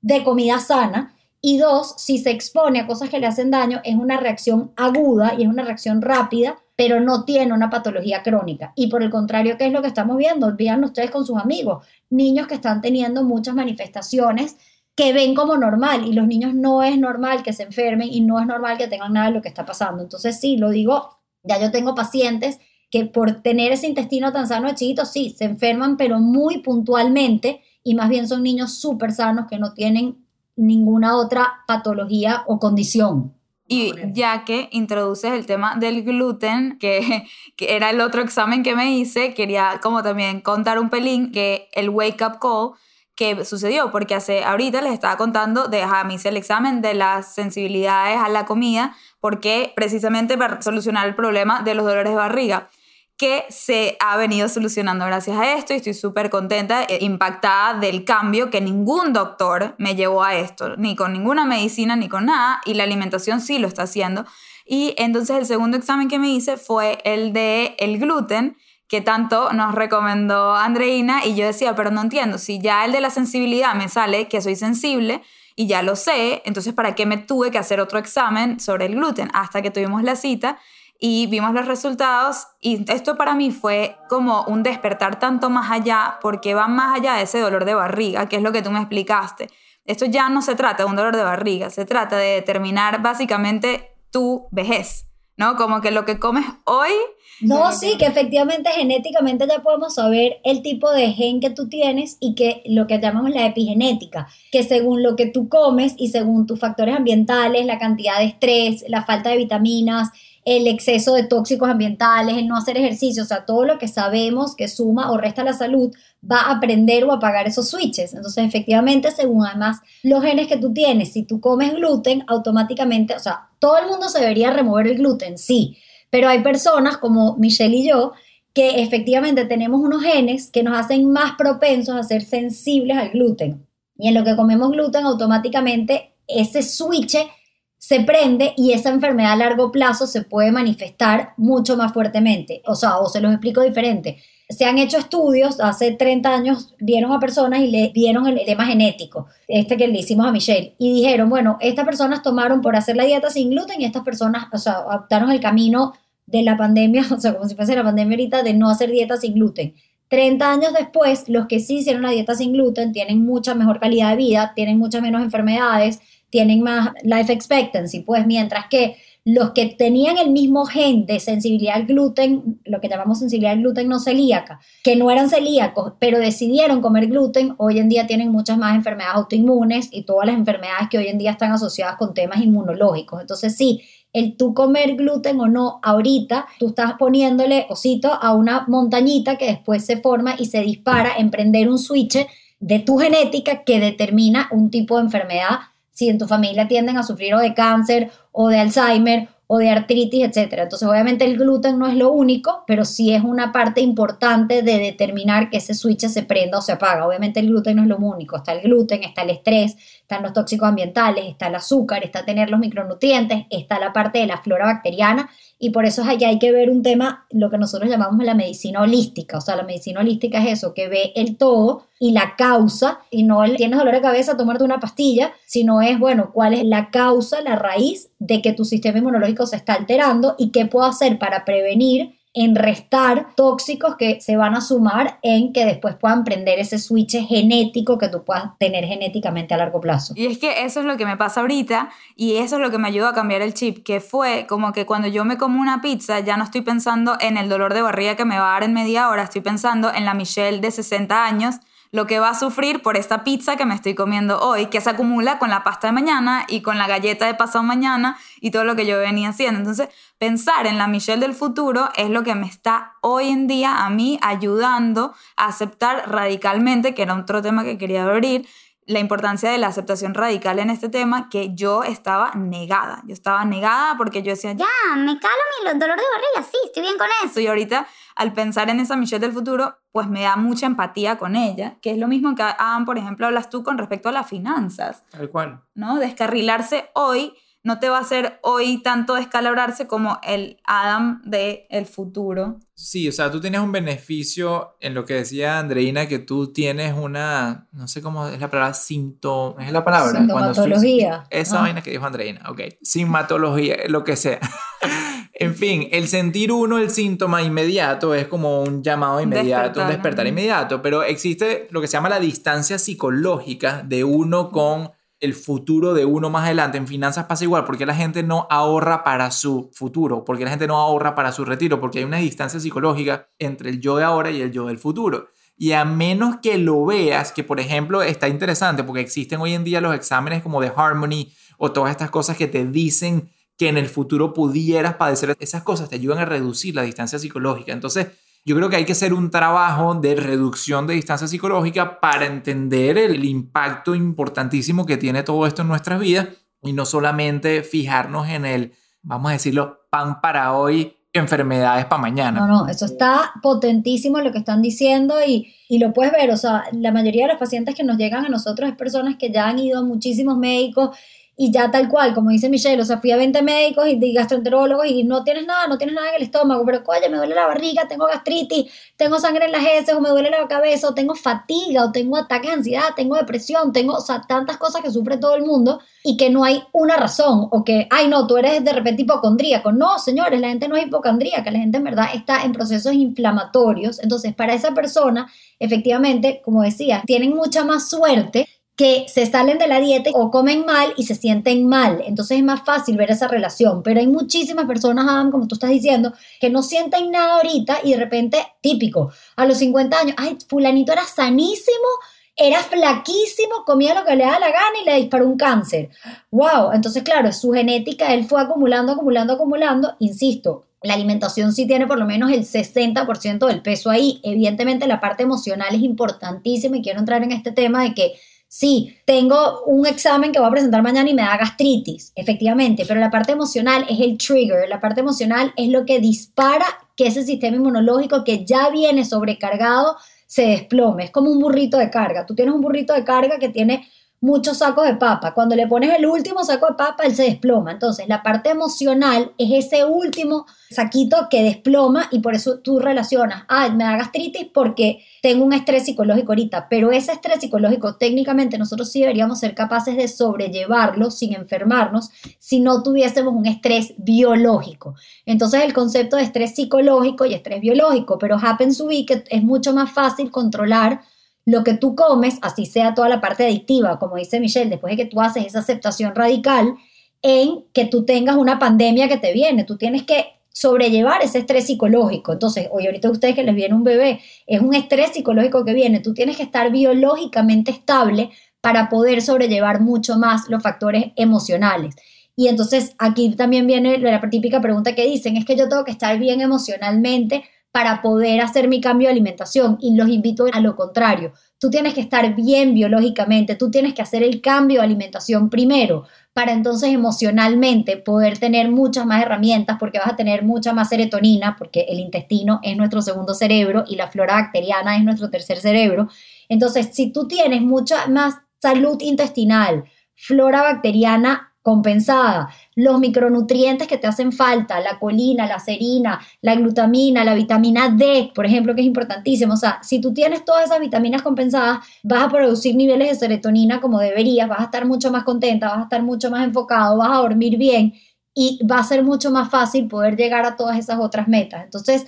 de comida sana, y dos, si se expone a cosas que le hacen daño, es una reacción aguda y es una reacción rápida, pero no tiene una patología crónica. Y por el contrario, ¿qué es lo que estamos viendo? Vean ustedes con sus amigos, niños que están teniendo muchas manifestaciones que ven como normal y los niños no es normal que se enfermen y no es normal que tengan nada de lo que está pasando. Entonces sí, lo digo, ya yo tengo pacientes que por tener ese intestino tan sano de chiquitos, sí, se enferman, pero muy puntualmente y más bien son niños súper sanos que no tienen ninguna otra patología o condición. Y ya que introduces el tema del gluten, que, que, era el otro examen que me hice, quería como también contar un pelín que el wake up call que sucedió, porque hace ahorita les estaba contando de, a mí hice el examen de las sensibilidades a la comida, porque precisamente para solucionar el problema de los dolores de barriga que se ha venido solucionando gracias a esto y estoy súper contenta, e impactada del cambio que ningún doctor me llevó a esto, ni con ninguna medicina ni con nada, y la alimentación sí lo está haciendo. Y entonces el segundo examen que me hice fue el de el gluten, que tanto nos recomendó Andreina y yo decía, pero no entiendo, si ya el de la sensibilidad me sale que soy sensible y ya lo sé, entonces ¿para qué me tuve que hacer otro examen sobre el gluten? Hasta que tuvimos la cita y vimos los resultados y esto para mí fue como un despertar tanto más allá porque va más allá de ese dolor de barriga, que es lo que tú me explicaste. Esto ya no se trata de un dolor de barriga, se trata de determinar básicamente tu vejez, ¿no? Como que lo que comes hoy... No, sí, que efectivamente genéticamente ya podemos saber el tipo de gen que tú tienes y que lo que llamamos la epigenética, que según lo que tú comes y según tus factores ambientales, la cantidad de estrés, la falta de vitaminas, el exceso de tóxicos ambientales, el no hacer ejercicio, o sea, todo lo que sabemos que suma o resta la salud, va a aprender o apagar esos switches. Entonces, efectivamente, según además los genes que tú tienes, si tú comes gluten, automáticamente, o sea, todo el mundo se debería remover el gluten, sí, pero hay personas como Michelle y yo que efectivamente tenemos unos genes que nos hacen más propensos a ser sensibles al gluten. Y en lo que comemos gluten, automáticamente ese switch se prende y esa enfermedad a largo plazo se puede manifestar mucho más fuertemente. O sea, o se los explico diferente. Se han hecho estudios, hace 30 años vieron a personas y le dieron el tema genético, este que le hicimos a Michelle, y dijeron, bueno, estas personas tomaron por hacer la dieta sin gluten y estas personas, o sea, optaron el camino de la pandemia, o sea, como si fuese la pandemia ahorita, de no hacer dieta sin gluten. 30 años después, los que sí hicieron la dieta sin gluten tienen mucha mejor calidad de vida, tienen muchas menos enfermedades, tienen más life expectancy, pues mientras que los que tenían el mismo gen de sensibilidad al gluten, lo que llamamos sensibilidad al gluten no celíaca, que no eran celíacos, pero decidieron comer gluten, hoy en día tienen muchas más enfermedades autoinmunes y todas las enfermedades que hoy en día están asociadas con temas inmunológicos. Entonces sí, el tú comer gluten o no ahorita, tú estás poniéndole osito a una montañita que después se forma y se dispara en prender un switch de tu genética que determina un tipo de enfermedad si en tu familia tienden a sufrir o de cáncer o de Alzheimer o de artritis, etc. Entonces, obviamente el gluten no es lo único, pero sí es una parte importante de determinar que ese switch se prenda o se apaga. Obviamente el gluten no es lo único, está el gluten, está el estrés, están los tóxicos ambientales, está el azúcar, está tener los micronutrientes, está la parte de la flora bacteriana y por eso allá hay que ver un tema, lo que nosotros llamamos la medicina holística. O sea, la medicina holística es eso, que ve el todo y la causa, y no tienes dolor de cabeza, tomarte una pastilla, sino es, bueno, cuál es la causa, la raíz de que tu sistema inmunológico se está alterando y qué puedo hacer para prevenir en restar tóxicos que se van a sumar en que después puedan prender ese switch genético que tú puedas tener genéticamente a largo plazo. Y es que eso es lo que me pasa ahorita y eso es lo que me ayudó a cambiar el chip, que fue como que cuando yo me como una pizza ya no estoy pensando en el dolor de barriga que me va a dar en media hora, estoy pensando en la Michelle de 60 años lo que va a sufrir por esta pizza que me estoy comiendo hoy, que se acumula con la pasta de mañana y con la galleta de pasado mañana y todo lo que yo venía haciendo. Entonces, pensar en la Michelle del futuro es lo que me está hoy en día a mí ayudando a aceptar radicalmente, que era otro tema que quería abrir, la importancia de la aceptación radical en este tema que yo estaba negada. Yo estaba negada porque yo decía, ya, me calo mi dolor de barriga, sí, estoy bien con eso. y ahorita al pensar en esa Michelle del futuro, pues me da mucha empatía con ella, que es lo mismo que Adam, por ejemplo, hablas tú con respecto a las finanzas. Tal cual. ¿No? Descarrilarse hoy no te va a hacer hoy tanto descalabrarse como el Adam del el futuro. Sí, o sea, tú tienes un beneficio en lo que decía Andreina, que tú tienes una, no sé cómo es la palabra, sinto, es la palabra. Sintomatología. esa Ah. vaina que dijo Andreina, ok. Sintomatología, lo que sea. en fin, el sentir uno el síntoma inmediato es como un llamado inmediato, Despertar, un despertar inmediato, pero existe lo que se llama la distancia psicológica de uno con el futuro de uno más adelante. En finanzas pasa igual, porque la gente no ahorra para su futuro, porque la gente no ahorra para su retiro, porque hay una distancia psicológica entre el yo de ahora y el yo del futuro. Y a menos que lo veas, que por ejemplo está interesante, porque existen hoy en día los exámenes como de Harmony o todas estas cosas que te dicen que en el futuro pudieras padecer esas cosas, te ayudan a reducir la distancia psicológica. Entonces, yo creo que hay que hacer un trabajo de reducción de distancia psicológica para entender el impacto importantísimo que tiene todo esto en nuestras vidas y no solamente fijarnos en el, vamos a decirlo, pan para hoy, enfermedades para mañana. No, no, eso está potentísimo lo que están diciendo y, y lo puedes ver, o sea, la mayoría de los pacientes que nos llegan a nosotros es personas que ya han ido a muchísimos médicos y ya tal cual, como dice Michelle, o sea, fui a 20 médicos y gastroenterólogos y no tienes nada, no tienes nada en el estómago, pero coño, me duele la barriga, tengo gastritis, tengo sangre en las heces, o me duele la cabeza, o tengo fatiga, o tengo ataques de ansiedad, tengo depresión, tengo, o sea, tantas cosas que sufre todo el mundo y que no hay una razón, o que, ay, no, tú eres de repente hipocondríaco. No, señores, la gente no es hipocondríaca, la gente en verdad está en procesos inflamatorios. Entonces, para esa persona, efectivamente, como decía, tienen mucha más suerte que se salen de la dieta o comen mal y se sienten mal. Entonces es más fácil ver esa relación. Pero hay muchísimas personas, Adam, como tú estás diciendo, que no sienten nada ahorita y de repente, típico, a los 50 años, ay, fulanito era sanísimo, era flaquísimo, comía lo que le daba la gana y le disparó un cáncer. ¡Wow! Entonces, claro, su genética, él fue acumulando, acumulando, acumulando. Insisto, la alimentación sí tiene por lo menos el 60% del peso ahí. Evidentemente, la parte emocional es importantísima y quiero entrar en este tema de que Sí, tengo un examen que voy a presentar mañana y me da gastritis, efectivamente, pero la parte emocional es el trigger, la parte emocional es lo que dispara que ese sistema inmunológico que ya viene sobrecargado se desplome. Es como un burrito de carga. Tú tienes un burrito de carga que tiene muchos sacos de papa. Cuando le pones el último saco de papa, él se desploma. Entonces, la parte emocional es ese último saquito que desploma y por eso tú relacionas, ah, me da gastritis porque tengo un estrés psicológico ahorita, pero ese estrés psicológico técnicamente nosotros sí deberíamos ser capaces de sobrellevarlo sin enfermarnos si no tuviésemos un estrés biológico. Entonces, el concepto de estrés psicológico y estrés biológico, pero happens to be que es mucho más fácil controlar lo que tú comes, así sea toda la parte adictiva, como dice Michelle, después de que tú haces esa aceptación radical, en que tú tengas una pandemia que te viene, tú tienes que sobrellevar ese estrés psicológico. Entonces, hoy ahorita a ustedes que les viene un bebé, es un estrés psicológico que viene, tú tienes que estar biológicamente estable para poder sobrellevar mucho más los factores emocionales. Y entonces aquí también viene la típica pregunta que dicen, es que yo tengo que estar bien emocionalmente para poder hacer mi cambio de alimentación y los invito a lo contrario. Tú tienes que estar bien biológicamente, tú tienes que hacer el cambio de alimentación primero para entonces emocionalmente poder tener muchas más herramientas porque vas a tener mucha más serotonina porque el intestino es nuestro segundo cerebro y la flora bacteriana es nuestro tercer cerebro. Entonces, si tú tienes mucha más salud intestinal, flora bacteriana compensada, los micronutrientes que te hacen falta, la colina, la serina, la glutamina, la vitamina D, por ejemplo, que es importantísimo. O sea, si tú tienes todas esas vitaminas compensadas, vas a producir niveles de serotonina como deberías, vas a estar mucho más contenta, vas a estar mucho más enfocado, vas a dormir bien y va a ser mucho más fácil poder llegar a todas esas otras metas. Entonces,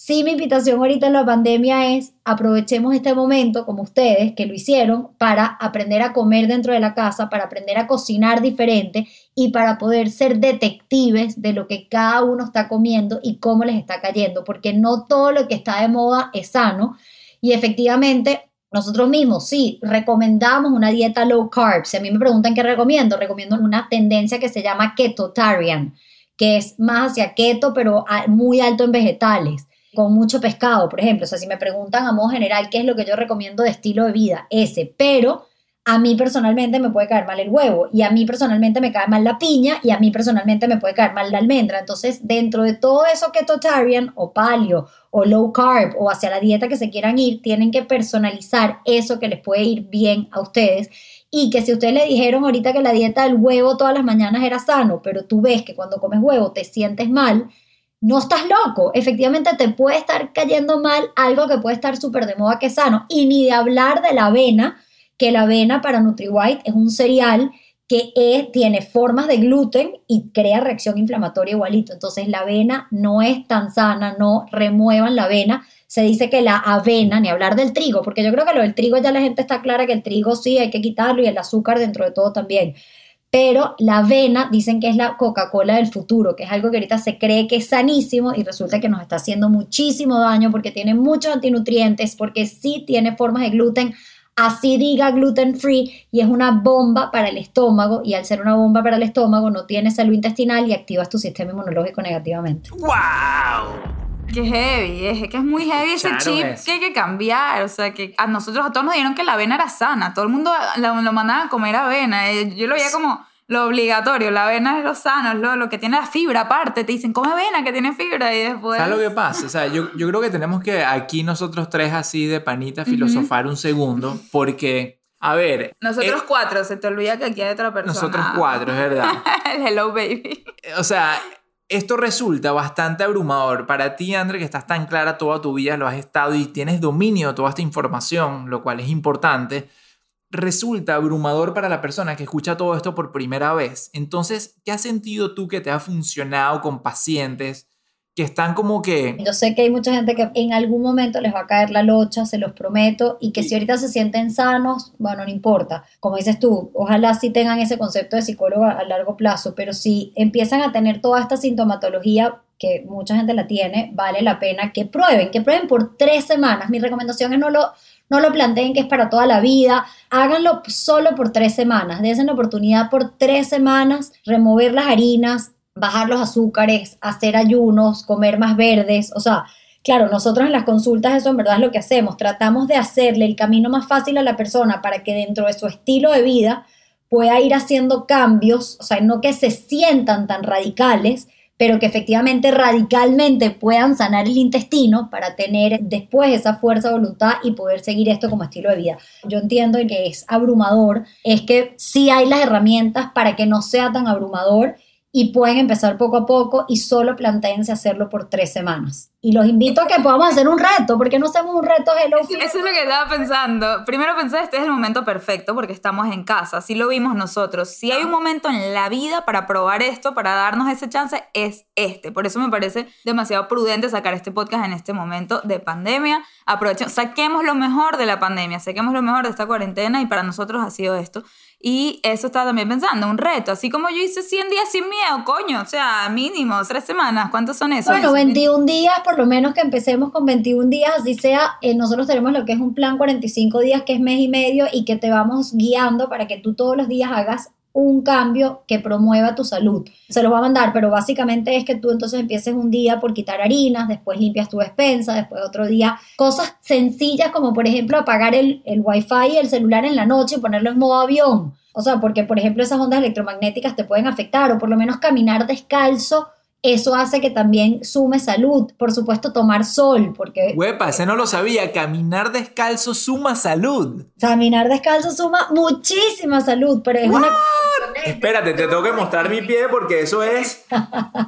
Sí, mi invitación ahorita en la pandemia es aprovechemos este momento, como ustedes que lo hicieron, para aprender a comer dentro de la casa, para aprender a cocinar diferente y para poder ser detectives de lo que cada uno está comiendo y cómo les está cayendo, porque no todo lo que está de moda es sano y efectivamente nosotros mismos, sí, recomendamos una dieta low carb. Si a mí me preguntan qué recomiendo, recomiendo una tendencia que se llama ketotarian, que es más hacia keto, pero muy alto en vegetales, con mucho pescado, por ejemplo. O sea, si me preguntan a modo general qué es lo que yo recomiendo de estilo de vida, ese, pero a mí personalmente me puede caer mal el huevo y a mí personalmente me cae mal la piña y a mí personalmente me puede caer mal la almendra. Entonces, dentro de todo eso ketotarian o paleo o low carb o hacia la dieta que se quieran ir, tienen que personalizar eso que les puede ir bien a ustedes. Y que si ustedes le dijeron ahorita que la dieta del huevo todas las mañanas era sano, pero tú ves que cuando comes huevo te sientes mal, no estás loco. Efectivamente te puede estar cayendo mal algo que puede estar súper de moda que es sano. Y ni de hablar de la avena que la avena para NutriWhite es un cereal que tiene formas de gluten y crea reacción inflamatoria igualito. Entonces la avena no es tan sana, no remuevan la avena. Se dice que la avena, ni hablar del trigo, porque yo creo que lo del trigo ya la gente está clara que el trigo sí hay que quitarlo y el azúcar dentro de todo también. Pero la avena dicen que es la Coca-Cola del futuro, que es algo que ahorita se cree que es sanísimo y resulta que nos está haciendo muchísimo daño porque tiene muchos antinutrientes, porque sí tiene formas de gluten así diga gluten free y es una bomba para el estómago y al ser una bomba para el estómago no tienes salud intestinal y activas tu sistema inmunológico negativamente. ¡Wow! Qué heavy, es que es muy heavy ese chip que hay que cambiar. O sea, que a nosotros a todos nos dijeron que la avena era sana. Todo el mundo lo, lo mandaba a comer avena. Eh, yo lo veía como lo obligatorio, la avena es lo sano, es lo, que tiene la fibra aparte, te dicen, come avena que tiene fibra y después... ¿Sabes lo que pasa? O sea, yo, yo creo que tenemos que aquí nosotros tres así de panita filosofar un segundo, porque, a ver... Nosotros eh, cuatro, se te olvida que aquí hay otra persona. Nosotros cuatro, es verdad. El hello baby. O sea, esto resulta bastante abrumador para ti, André, que estás tan clara toda tu vida, lo has estado y tienes dominio de toda esta información, lo cual es importante resulta abrumador para la persona que escucha todo esto por primera vez. Entonces, ¿qué has sentido tú que te ha funcionado con pacientes que están como que... Yo sé que hay mucha gente que en algún momento les va a caer la locha, se los prometo, y que si ahorita se sienten sanos, bueno, no importa. Como dices tú, ojalá sí tengan ese concepto de psicólogo a largo plazo, pero si empiezan a tener toda esta sintomatología que mucha gente la tiene, vale la pena que prueben, que prueben por tres semanas. Mi recomendación es no lo, no lo planteen que es para toda la vida, háganlo solo por tres semanas, den la oportunidad por tres semanas, remover las harinas, bajar los azúcares, hacer ayunos, comer más verdes, o sea, Claro, nosotros en las consultas eso en verdad es lo que hacemos, tratamos de hacerle el camino más fácil a la persona para que dentro de su estilo de vida pueda ir haciendo cambios, o sea, no que se sientan tan radicales, pero que efectivamente radicalmente puedan sanar el intestino para tener después esa fuerza de voluntad y poder seguir esto como estilo de vida. Yo entiendo que es abrumador, es que sí hay las herramientas para que no sea tan abrumador y pueden empezar poco a poco y solo planteense hacerlo por tres semanas. Y los invito a que podamos hacer un reto, porque no hacemos un reto Hello Eso es lo que estaba pensando. Primero pensé, este es el momento perfecto porque estamos en casa, así lo vimos nosotros. Si hay un momento en la vida para probar esto, para darnos ese chance, es este. Por eso me parece demasiado prudente sacar este podcast en este momento de pandemia. Aprovechemos, saquemos lo mejor de la pandemia, saquemos lo mejor de esta cuarentena y para nosotros ha sido esto. Y eso estaba también pensando, un reto, así como yo hice 100 días sin miedo, coño, o sea, mínimo, tres semanas, ¿cuántos son esos? Bueno, 21 días, por lo menos que empecemos con 21 días, así sea, eh, nosotros tenemos lo que es un plan 45 días, que es mes y medio, y que te vamos guiando para que tú todos los días hagas un cambio que promueva tu salud. Se los va a mandar, pero básicamente es que tú entonces empieces un día por quitar harinas, después limpias tu despensa, después otro día cosas sencillas como por ejemplo apagar el, el wifi y el celular en la noche y ponerlo en modo avión. O sea, porque por ejemplo esas ondas electromagnéticas te pueden afectar o por lo menos caminar descalzo eso hace que también sume salud. Por supuesto, tomar sol, porque... Huepa, ese no lo sabía. Caminar descalzo suma salud. Caminar descalzo suma muchísima salud, pero es una... Espérate, te tengo que mostrar mi pie porque eso es...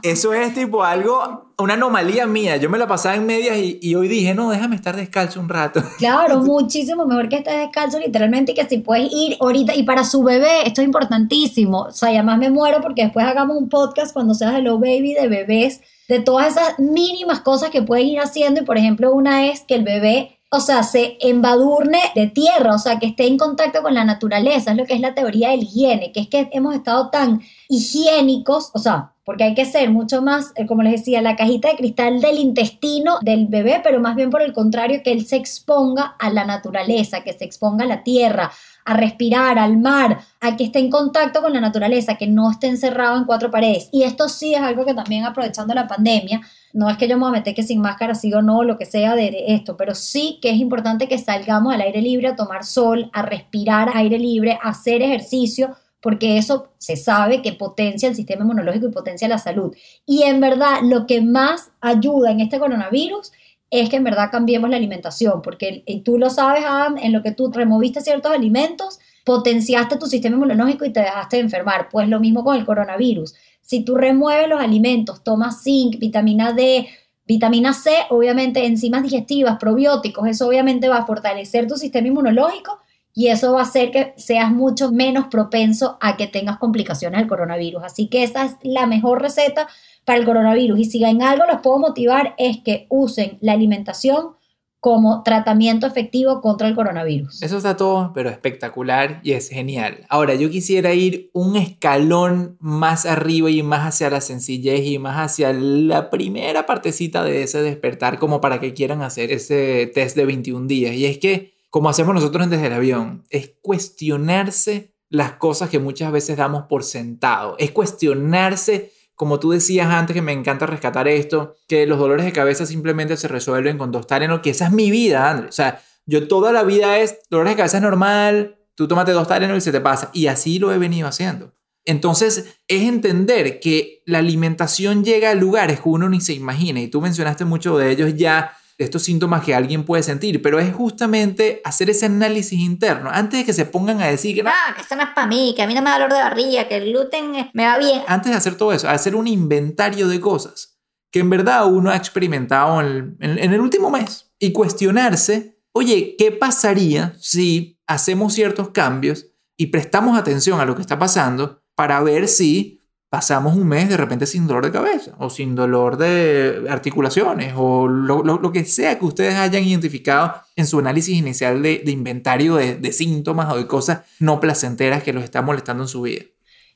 Eso es tipo algo una anomalía mía. Yo me la pasaba en medias y, hoy dije, no, déjame estar descalzo un rato. Claro, muchísimo mejor que estés descalzo, literalmente, que si puedes ir ahorita. Y para su bebé, esto es importantísimo. O sea, además me muero porque después hagamos un podcast cuando seas Hello Baby de bebés, de todas esas mínimas cosas que pueden ir haciendo. Y por ejemplo, una es que el bebé o sea, se embadurne de tierra, o sea, que esté en contacto con la naturaleza, es lo que es la teoría de la higiene, que es que hemos estado tan higiénicos, o sea, porque hay que ser mucho más, eh, como les decía, la cajita de cristal del intestino del bebé, pero más bien por el contrario, que él se exponga a la naturaleza, que se exponga a la tierra, a respirar, al mar, a que esté en contacto con la naturaleza, que no esté encerrado en cuatro paredes. Y esto sí es algo que también aprovechando la pandemia, no es que yo me voy a meter que sin máscara sí o no, lo que sea de esto, pero sí que es importante que salgamos al aire libre a tomar sol, a respirar aire libre, a hacer ejercicio, porque eso se sabe que potencia el sistema inmunológico y potencia la salud. Y en verdad, lo que más ayuda en este coronavirus es que en verdad cambiemos la alimentación, porque y tú lo sabes, Adam, en lo que tú removiste ciertos alimentos, potenciaste tu sistema inmunológico y te dejaste de enfermar. Pues lo mismo con el coronavirus. Si tú remueves los alimentos, tomas zinc, vitamina D, vitamina C, obviamente enzimas digestivas, probióticos, eso obviamente va a fortalecer tu sistema inmunológico y eso va a hacer que seas mucho menos propenso a que tengas complicaciones del coronavirus. Así que esa es la mejor receta para el coronavirus. Y si en algo los puedo motivar es que usen la alimentación como tratamiento efectivo contra el coronavirus. Eso está todo, pero espectacular y es genial. Ahora, yo quisiera ir un escalón más arriba y más hacia la sencillez y más hacia la primera partecita de ese despertar como para que quieran hacer ese test de 21 días. Y es que como hacemos nosotros desde el avión, es cuestionarse las cosas que muchas veces damos por sentado, es cuestionarse, como tú decías antes, que me encanta rescatar esto, que los dolores de cabeza simplemente se resuelven con dos Tylenol, que esa es mi vida, André. O sea, yo toda la vida es dolores de cabeza es normal, tú tómate dos Tylenol y se te pasa. Y así lo he venido haciendo. Entonces, es entender que la alimentación llega a lugares que uno ni se imagina, y tú mencionaste mucho de ellos ya, estos síntomas que alguien puede sentir, pero es justamente hacer ese análisis interno antes de que se pongan a decir que no, que esto no es para mí, que a mí no me da dolor de barriga, que el gluten me va bien. Antes de hacer todo eso, hacer un inventario de cosas que en verdad uno ha experimentado en, en el último mes y cuestionarse, oye, ¿qué pasaría si hacemos ciertos cambios y prestamos atención a lo que está pasando para ver si pasamos un mes de repente sin dolor de cabeza o sin dolor de articulaciones o lo, que sea que ustedes hayan identificado en su análisis inicial de, inventario de, de, síntomas o de cosas no placenteras que los están molestando en su vida.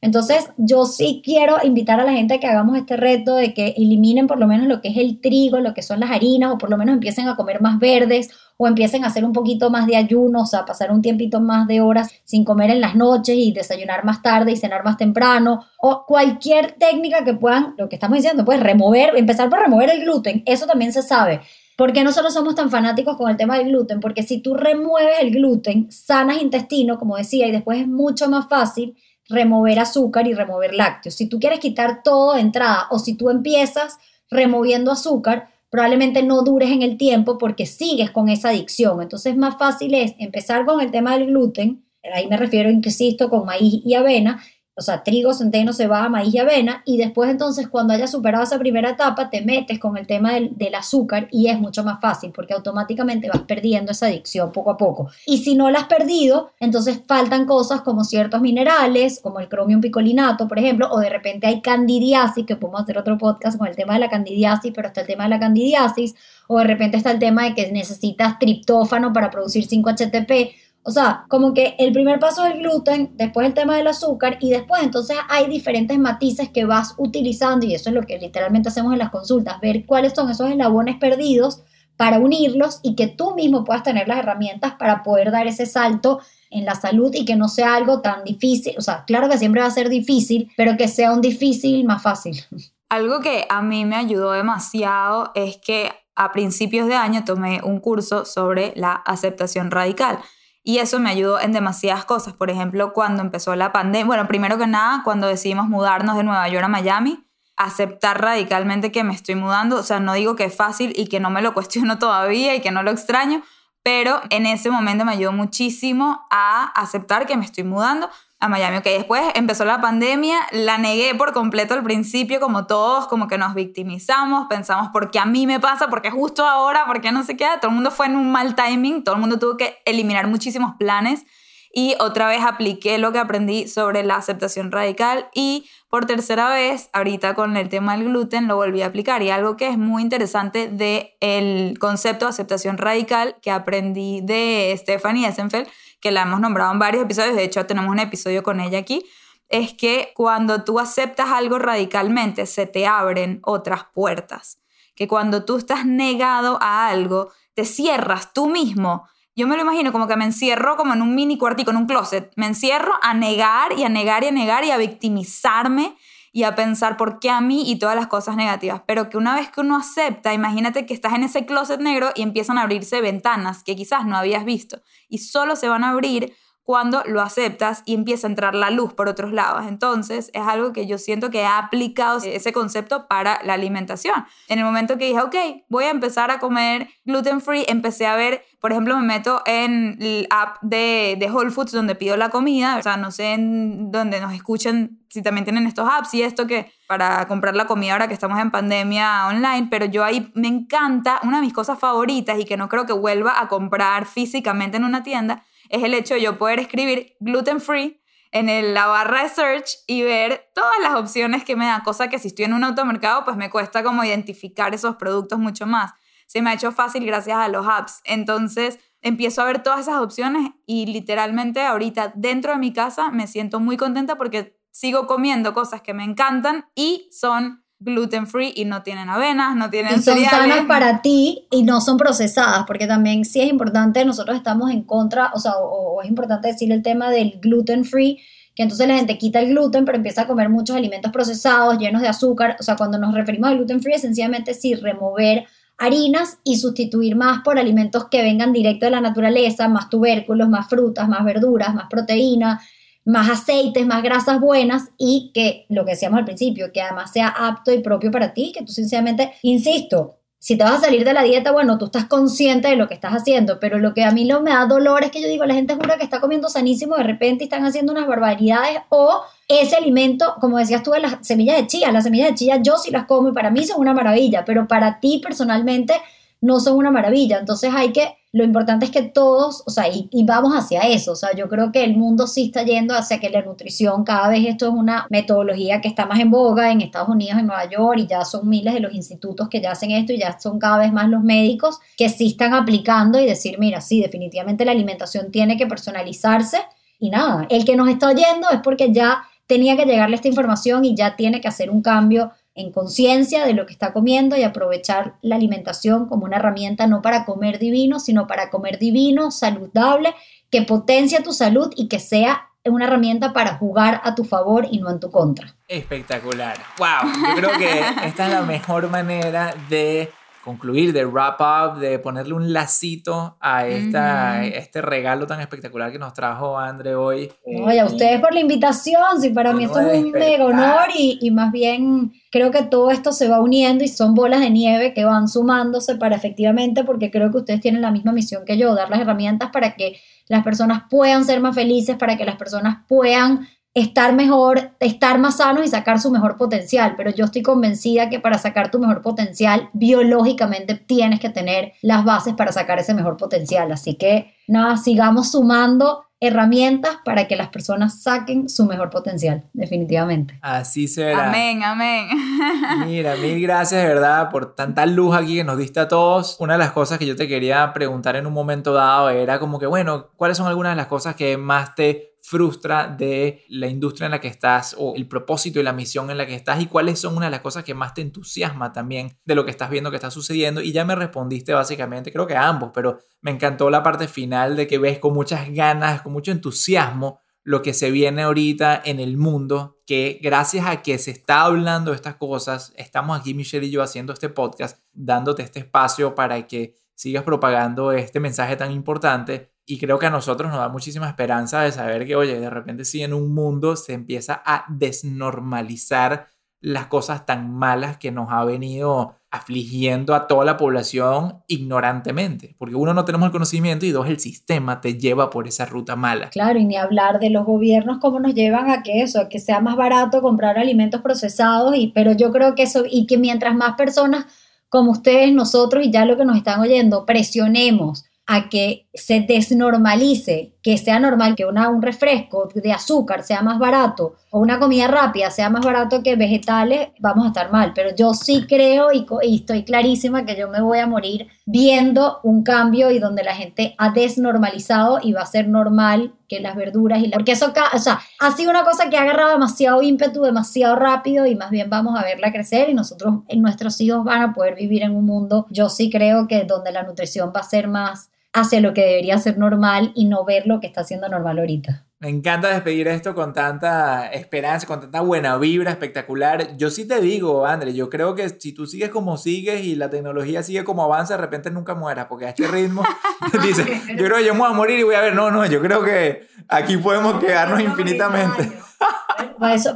Entonces, yo sí quiero invitar a la gente a que hagamos este reto de que eliminen por lo menos lo que es el trigo, lo que son las harinas, o por lo menos empiecen a comer más verdes, o empiecen a hacer un poquito más de ayuno, o sea, pasar un tiempito más de horas sin comer en las noches y desayunar más tarde y cenar más temprano, o cualquier técnica que puedan, lo que estamos diciendo, pues remover, empezar por remover el gluten, eso también se sabe. ¿Por qué nosotros somos tan fanáticos con el tema del gluten? Porque si tú remueves el gluten, sanas intestino, como decía, y después es mucho más fácil remover azúcar y remover lácteos. Si tú quieres quitar todo de entrada o si tú empiezas removiendo azúcar, probablemente no dures en el tiempo porque sigues con esa adicción. Entonces, más fácil es empezar con el tema del gluten, ahí me refiero, insisto, con maíz y avena, o sea, trigo, centeno, cebada, maíz y avena, y después entonces cuando hayas superado esa primera etapa, te metes con el tema del, del, azúcar y es mucho más fácil porque automáticamente vas perdiendo esa adicción poco a poco. Y si no la has perdido, entonces faltan cosas como ciertos minerales, como el cromium picolinato, por ejemplo, o de repente hay candidiasis, que podemos hacer otro podcast con el tema de la candidiasis, pero está el tema de la candidiasis, o de repente está el tema de que necesitas triptófano para producir 5-HTP. O sea, como que el primer paso es el gluten, después el tema del azúcar y después entonces hay diferentes matices que vas utilizando y eso es lo que literalmente hacemos en las consultas, ver cuáles son esos eslabones perdidos para unirlos y que tú mismo puedas tener las herramientas para poder dar ese salto en la salud y que no sea algo tan difícil. O sea, claro que siempre va a ser difícil, pero que sea un difícil más fácil. Algo que a mí me ayudó demasiado es que a principios de año tomé un curso sobre la aceptación radical. Y eso me ayudó en demasiadas cosas. Por ejemplo, cuando empezó la pandemia, bueno, primero que nada, cuando decidimos mudarnos de Nueva York a Miami, aceptar radicalmente que me estoy mudando. O sea, no digo que es fácil y que no me lo cuestiono todavía y que no lo extraño, pero en ese momento me ayudó muchísimo a aceptar que me estoy mudando a Miami. Ok, después empezó la pandemia, la negué por completo al principio, como todos, como que nos victimizamos, pensamos, ¿por qué a mí me pasa? ¿Por qué justo ahora? ¿Por qué no sé qué? Todo el mundo fue en un mal timing, todo el mundo tuvo que eliminar muchísimos planes y otra vez apliqué lo que aprendí sobre la aceptación radical y por tercera vez, ahorita con el tema del gluten, lo volví a aplicar. Y algo que es muy interesante del el concepto de aceptación radical que aprendí de Stephanie Essenfeld, que la hemos nombrado en varios episodios, de hecho tenemos un episodio con ella aquí, es que cuando tú aceptas algo radicalmente, se te abren otras puertas. Que cuando tú estás negado a algo, te cierras tú mismo. Yo me lo imagino como que me encierro como en un mini cuartico, en un closet. Me encierro a negar y a negar y a negar y a victimizarme y a pensar por qué a mí y todas las cosas negativas. Pero que una vez que uno acepta, imagínate que estás en ese closet negro y empiezan a abrirse ventanas que quizás no habías visto y solo se van a abrir cuando lo aceptas y empieza a entrar la luz por otros lados. Entonces, es algo que yo siento que he aplicado ese concepto para la alimentación. En el momento que dije, ok, voy a empezar a comer gluten free, empecé a ver, por ejemplo, me meto en el app de, de Whole Foods donde pido la comida, o sea, no sé en dónde nos escuchan, si también tienen estos apps y esto que para comprar la comida ahora que estamos en pandemia online, pero yo ahí me encanta, una de mis cosas favoritas y que no creo que vuelva a comprar físicamente en una tienda, es el hecho de yo poder escribir gluten free en la barra de search y ver todas las opciones que me da, cosa que si estoy en un automercado pues me cuesta como identificar esos productos mucho más. Se me ha hecho fácil gracias a los apps. Entonces empiezo a ver todas esas opciones y literalmente ahorita dentro de mi casa me siento muy contenta porque sigo comiendo cosas que me encantan y son gluten free y no tienen avenas, no tienen y son cereales. sanas para ti y no son procesadas, porque también sí es importante, nosotros estamos en contra, o sea, o, o es importante decir el tema del gluten free, que entonces la gente quita el gluten, pero empieza a comer muchos alimentos procesados, llenos de azúcar, o sea, cuando nos referimos al gluten free, es sencillamente sí remover harinas y sustituir más por alimentos que vengan directo de la naturaleza, más tubérculos, más frutas, más verduras, más proteína, más aceites, más grasas buenas y que lo que decíamos al principio, que además sea apto y propio para ti, que tú sinceramente, insisto, si te vas a salir de la dieta, bueno, tú estás consciente de lo que estás haciendo, pero lo que a mí lo me da dolor es que yo digo, la gente jura que está comiendo sanísimo de repente y están haciendo unas barbaridades o ese alimento, como decías tú, de las semillas de chía, las semillas de chía yo sí las como y para mí son una maravilla, pero para ti personalmente no son una maravilla, entonces hay que lo importante es que todos, o sea, y, y, vamos hacia eso, o sea, yo creo que el mundo sí está yendo hacia que la nutrición, cada vez esto es una metodología que está más en boga en Estados Unidos, en Nueva York, y ya son miles de los institutos que ya hacen esto y ya son cada vez más los médicos que sí están aplicando y decir, mira, sí, definitivamente la alimentación tiene que personalizarse y nada, el que nos está oyendo es porque ya tenía que llegarle esta información y ya tiene que hacer un cambio en conciencia de lo que está comiendo y aprovechar la alimentación como una herramienta no para comer divino, sino para comer divino, saludable, que potencia tu salud y que sea una herramienta para jugar a tu favor y no en tu contra. Espectacular. Wow, yo creo que esta es la mejor manera de concluir, de wrap up, de ponerle un lacito a esta, uh -huh. este regalo tan espectacular que nos trajo André hoy. Oye, a ustedes por la invitación, sí, para mí esto es un mega honor y, y, más bien creo que todo esto se va uniendo y son bolas de nieve que van sumándose para efectivamente, porque creo que ustedes tienen la misma misión que yo, dar las herramientas para que las personas puedan ser más felices, para que las personas puedan estar mejor, estar más sanos y sacar su mejor potencial. Pero yo estoy convencida que para sacar tu mejor potencial, biológicamente tienes que tener las bases para sacar ese mejor potencial. Así que nada, sigamos sumando herramientas para que las personas saquen su mejor potencial, definitivamente. Así será. Amén, amén. Mira, mil gracias de verdad por tanta luz aquí que nos diste a todos. Una de las cosas que yo te quería preguntar en un momento dado era como que, bueno, ¿cuáles son algunas de las cosas que más te frustra de la industria en la que estás o el propósito y la misión en la que estás y cuáles son una de las cosas que más te entusiasma también de lo que estás viendo que está sucediendo. Y ya me respondiste básicamente, creo que ambos, pero me encantó la parte final de que ves con muchas ganas, con mucho entusiasmo lo que se viene ahorita en el mundo, que gracias a que se está hablando estas cosas, estamos aquí Michelle y yo haciendo este podcast, dándote este espacio para que sigas propagando este mensaje tan importante y creo que a nosotros nos da muchísima esperanza de saber que, oye, de repente si en un mundo se empieza a desnormalizar las cosas tan malas que nos ha venido afligiendo a toda la población ignorantemente, porque uno no tenemos el conocimiento y dos, el sistema te lleva por esa ruta mala. Claro, y ni hablar de los gobiernos cómo nos llevan a que eso, a que sea más barato comprar alimentos procesados, y, pero yo creo que eso, y que mientras más personas como ustedes, nosotros y ya lo que nos están oyendo, presionemos a que se desnormalice, que sea normal que una, un refresco de azúcar sea más barato o una comida rápida sea más barato que vegetales, vamos a estar mal. Pero yo sí creo y, y estoy clarísima que yo me voy a morir viendo un cambio y donde la gente ha desnormalizado y va a ser normal que las verduras y la... Porque eso, o sea, ha sido una cosa que ha agarrado demasiado ímpetu, demasiado rápido y más bien vamos a verla crecer y nosotros, nuestros hijos van a poder vivir en un mundo, yo sí creo que donde la nutrición va a ser más hacia lo que debería ser normal y no ver lo que está siendo normal ahorita. Me encanta despedir esto con tanta esperanza, con tanta buena vibra espectacular. Yo sí te digo, André, yo creo que si tú sigues como sigues y la tecnología sigue como avanza, de repente nunca mueras, porque a este ritmo, dice, yo creo que yo me voy a morir y voy a ver, no, no, yo creo que aquí podemos quedarnos infinitamente.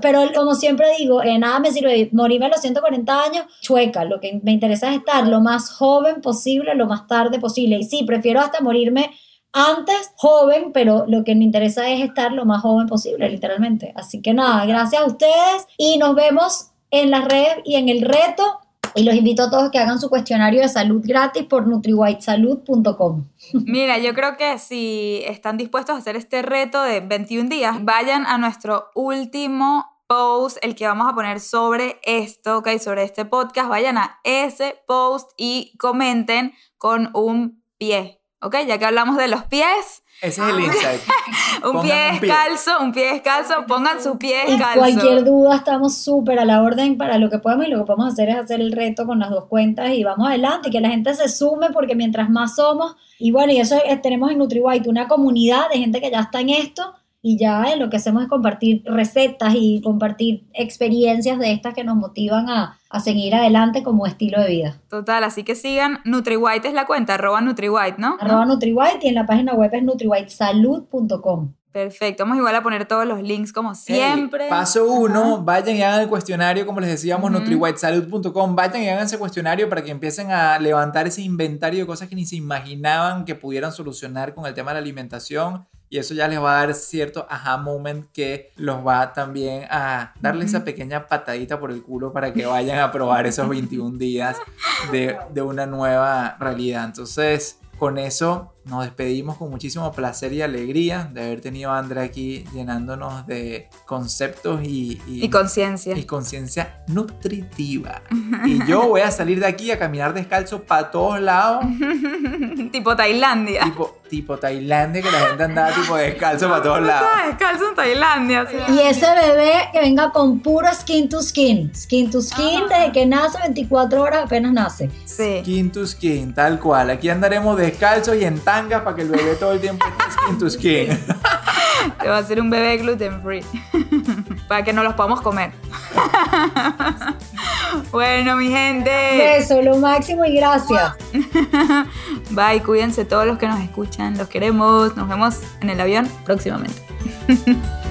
Pero como siempre digo, eh, nada me sirve morirme a los 140 años, chueca. Lo que me interesa es estar lo más joven posible, lo más tarde posible. Y sí, prefiero hasta morirme antes, joven, pero lo que me interesa es estar lo más joven posible, literalmente. Así que nada, gracias a ustedes y nos vemos en las redes y en el reto. Y los invito a todos que hagan su cuestionario de salud gratis por nutriwhitesalud.com. Mira, yo creo que si están dispuestos a hacer este reto de 21 días, vayan a nuestro último post, el que vamos a poner sobre esto, ok, sobre este podcast, vayan a ese post y comenten con un pie, ok, ya que hablamos de los pies, Ese es el insight. un pie un pie. descalzo, un pie descalzo, pongan su pie Y descalzo. cualquier duda estamos súper a la orden para lo que podemos y lo que podemos hacer es hacer el reto con las dos cuentas y vamos adelante, que la gente se sume porque mientras más somos, y bueno, y eso es- tenemos en NutriWhite una comunidad de gente que ya está en esto y ya eh, lo que hacemos es compartir recetas y compartir experiencias de estas que nos motivan a, a seguir adelante como estilo de vida. Total, así que sigan, NutriWhite es la cuenta, arroba NutriWhite, ¿no? Arroba NutriWhite y en la página web es nutriwhitesalud.com. Perfecto, vamos igual a poner todos los links como siempre. Hey, paso uno, vayan y hagan el cuestionario, como les decíamos, Ujú. nutriwhitesalud.com. Vayan y hagan ese cuestionario para que empiecen a levantar ese inventario de cosas que ni se imaginaban que pudieran solucionar con el tema de la alimentación. Y eso ya les va a dar cierto aha moment que los va también a darle esa pequeña patadita por el culo para que vayan a probar esos 21 días de, de una nueva realidad. Entonces, con eso nos despedimos con muchísimo placer y alegría de haber tenido a Andrea aquí llenándonos de conceptos y, y- Y conciencia. y conciencia nutritiva. Y yo voy a salir de aquí a caminar descalzo para todos lados, tipo Tailandia. tipo, tipo Tailandia, que la gente andaba tipo descalzo para todos lados. Ah, descalzo en Tailandia. o sea. Y ese bebé que venga con puro skin to skin. Skin to skin desde que nace, 24 horas apenas nace. Sí. Skin to skin, tal cual. Aquí andaremos descalzos y en para que el bebé todo el tiempo esté skin to skin. Te va a ser un bebé gluten free. Para que no los podamos comer. bueno, mi gente. Beso, lo máximo y gracias. Bye, cuídense todos los que nos escuchan. Los queremos. Nos vemos en el avión próximamente.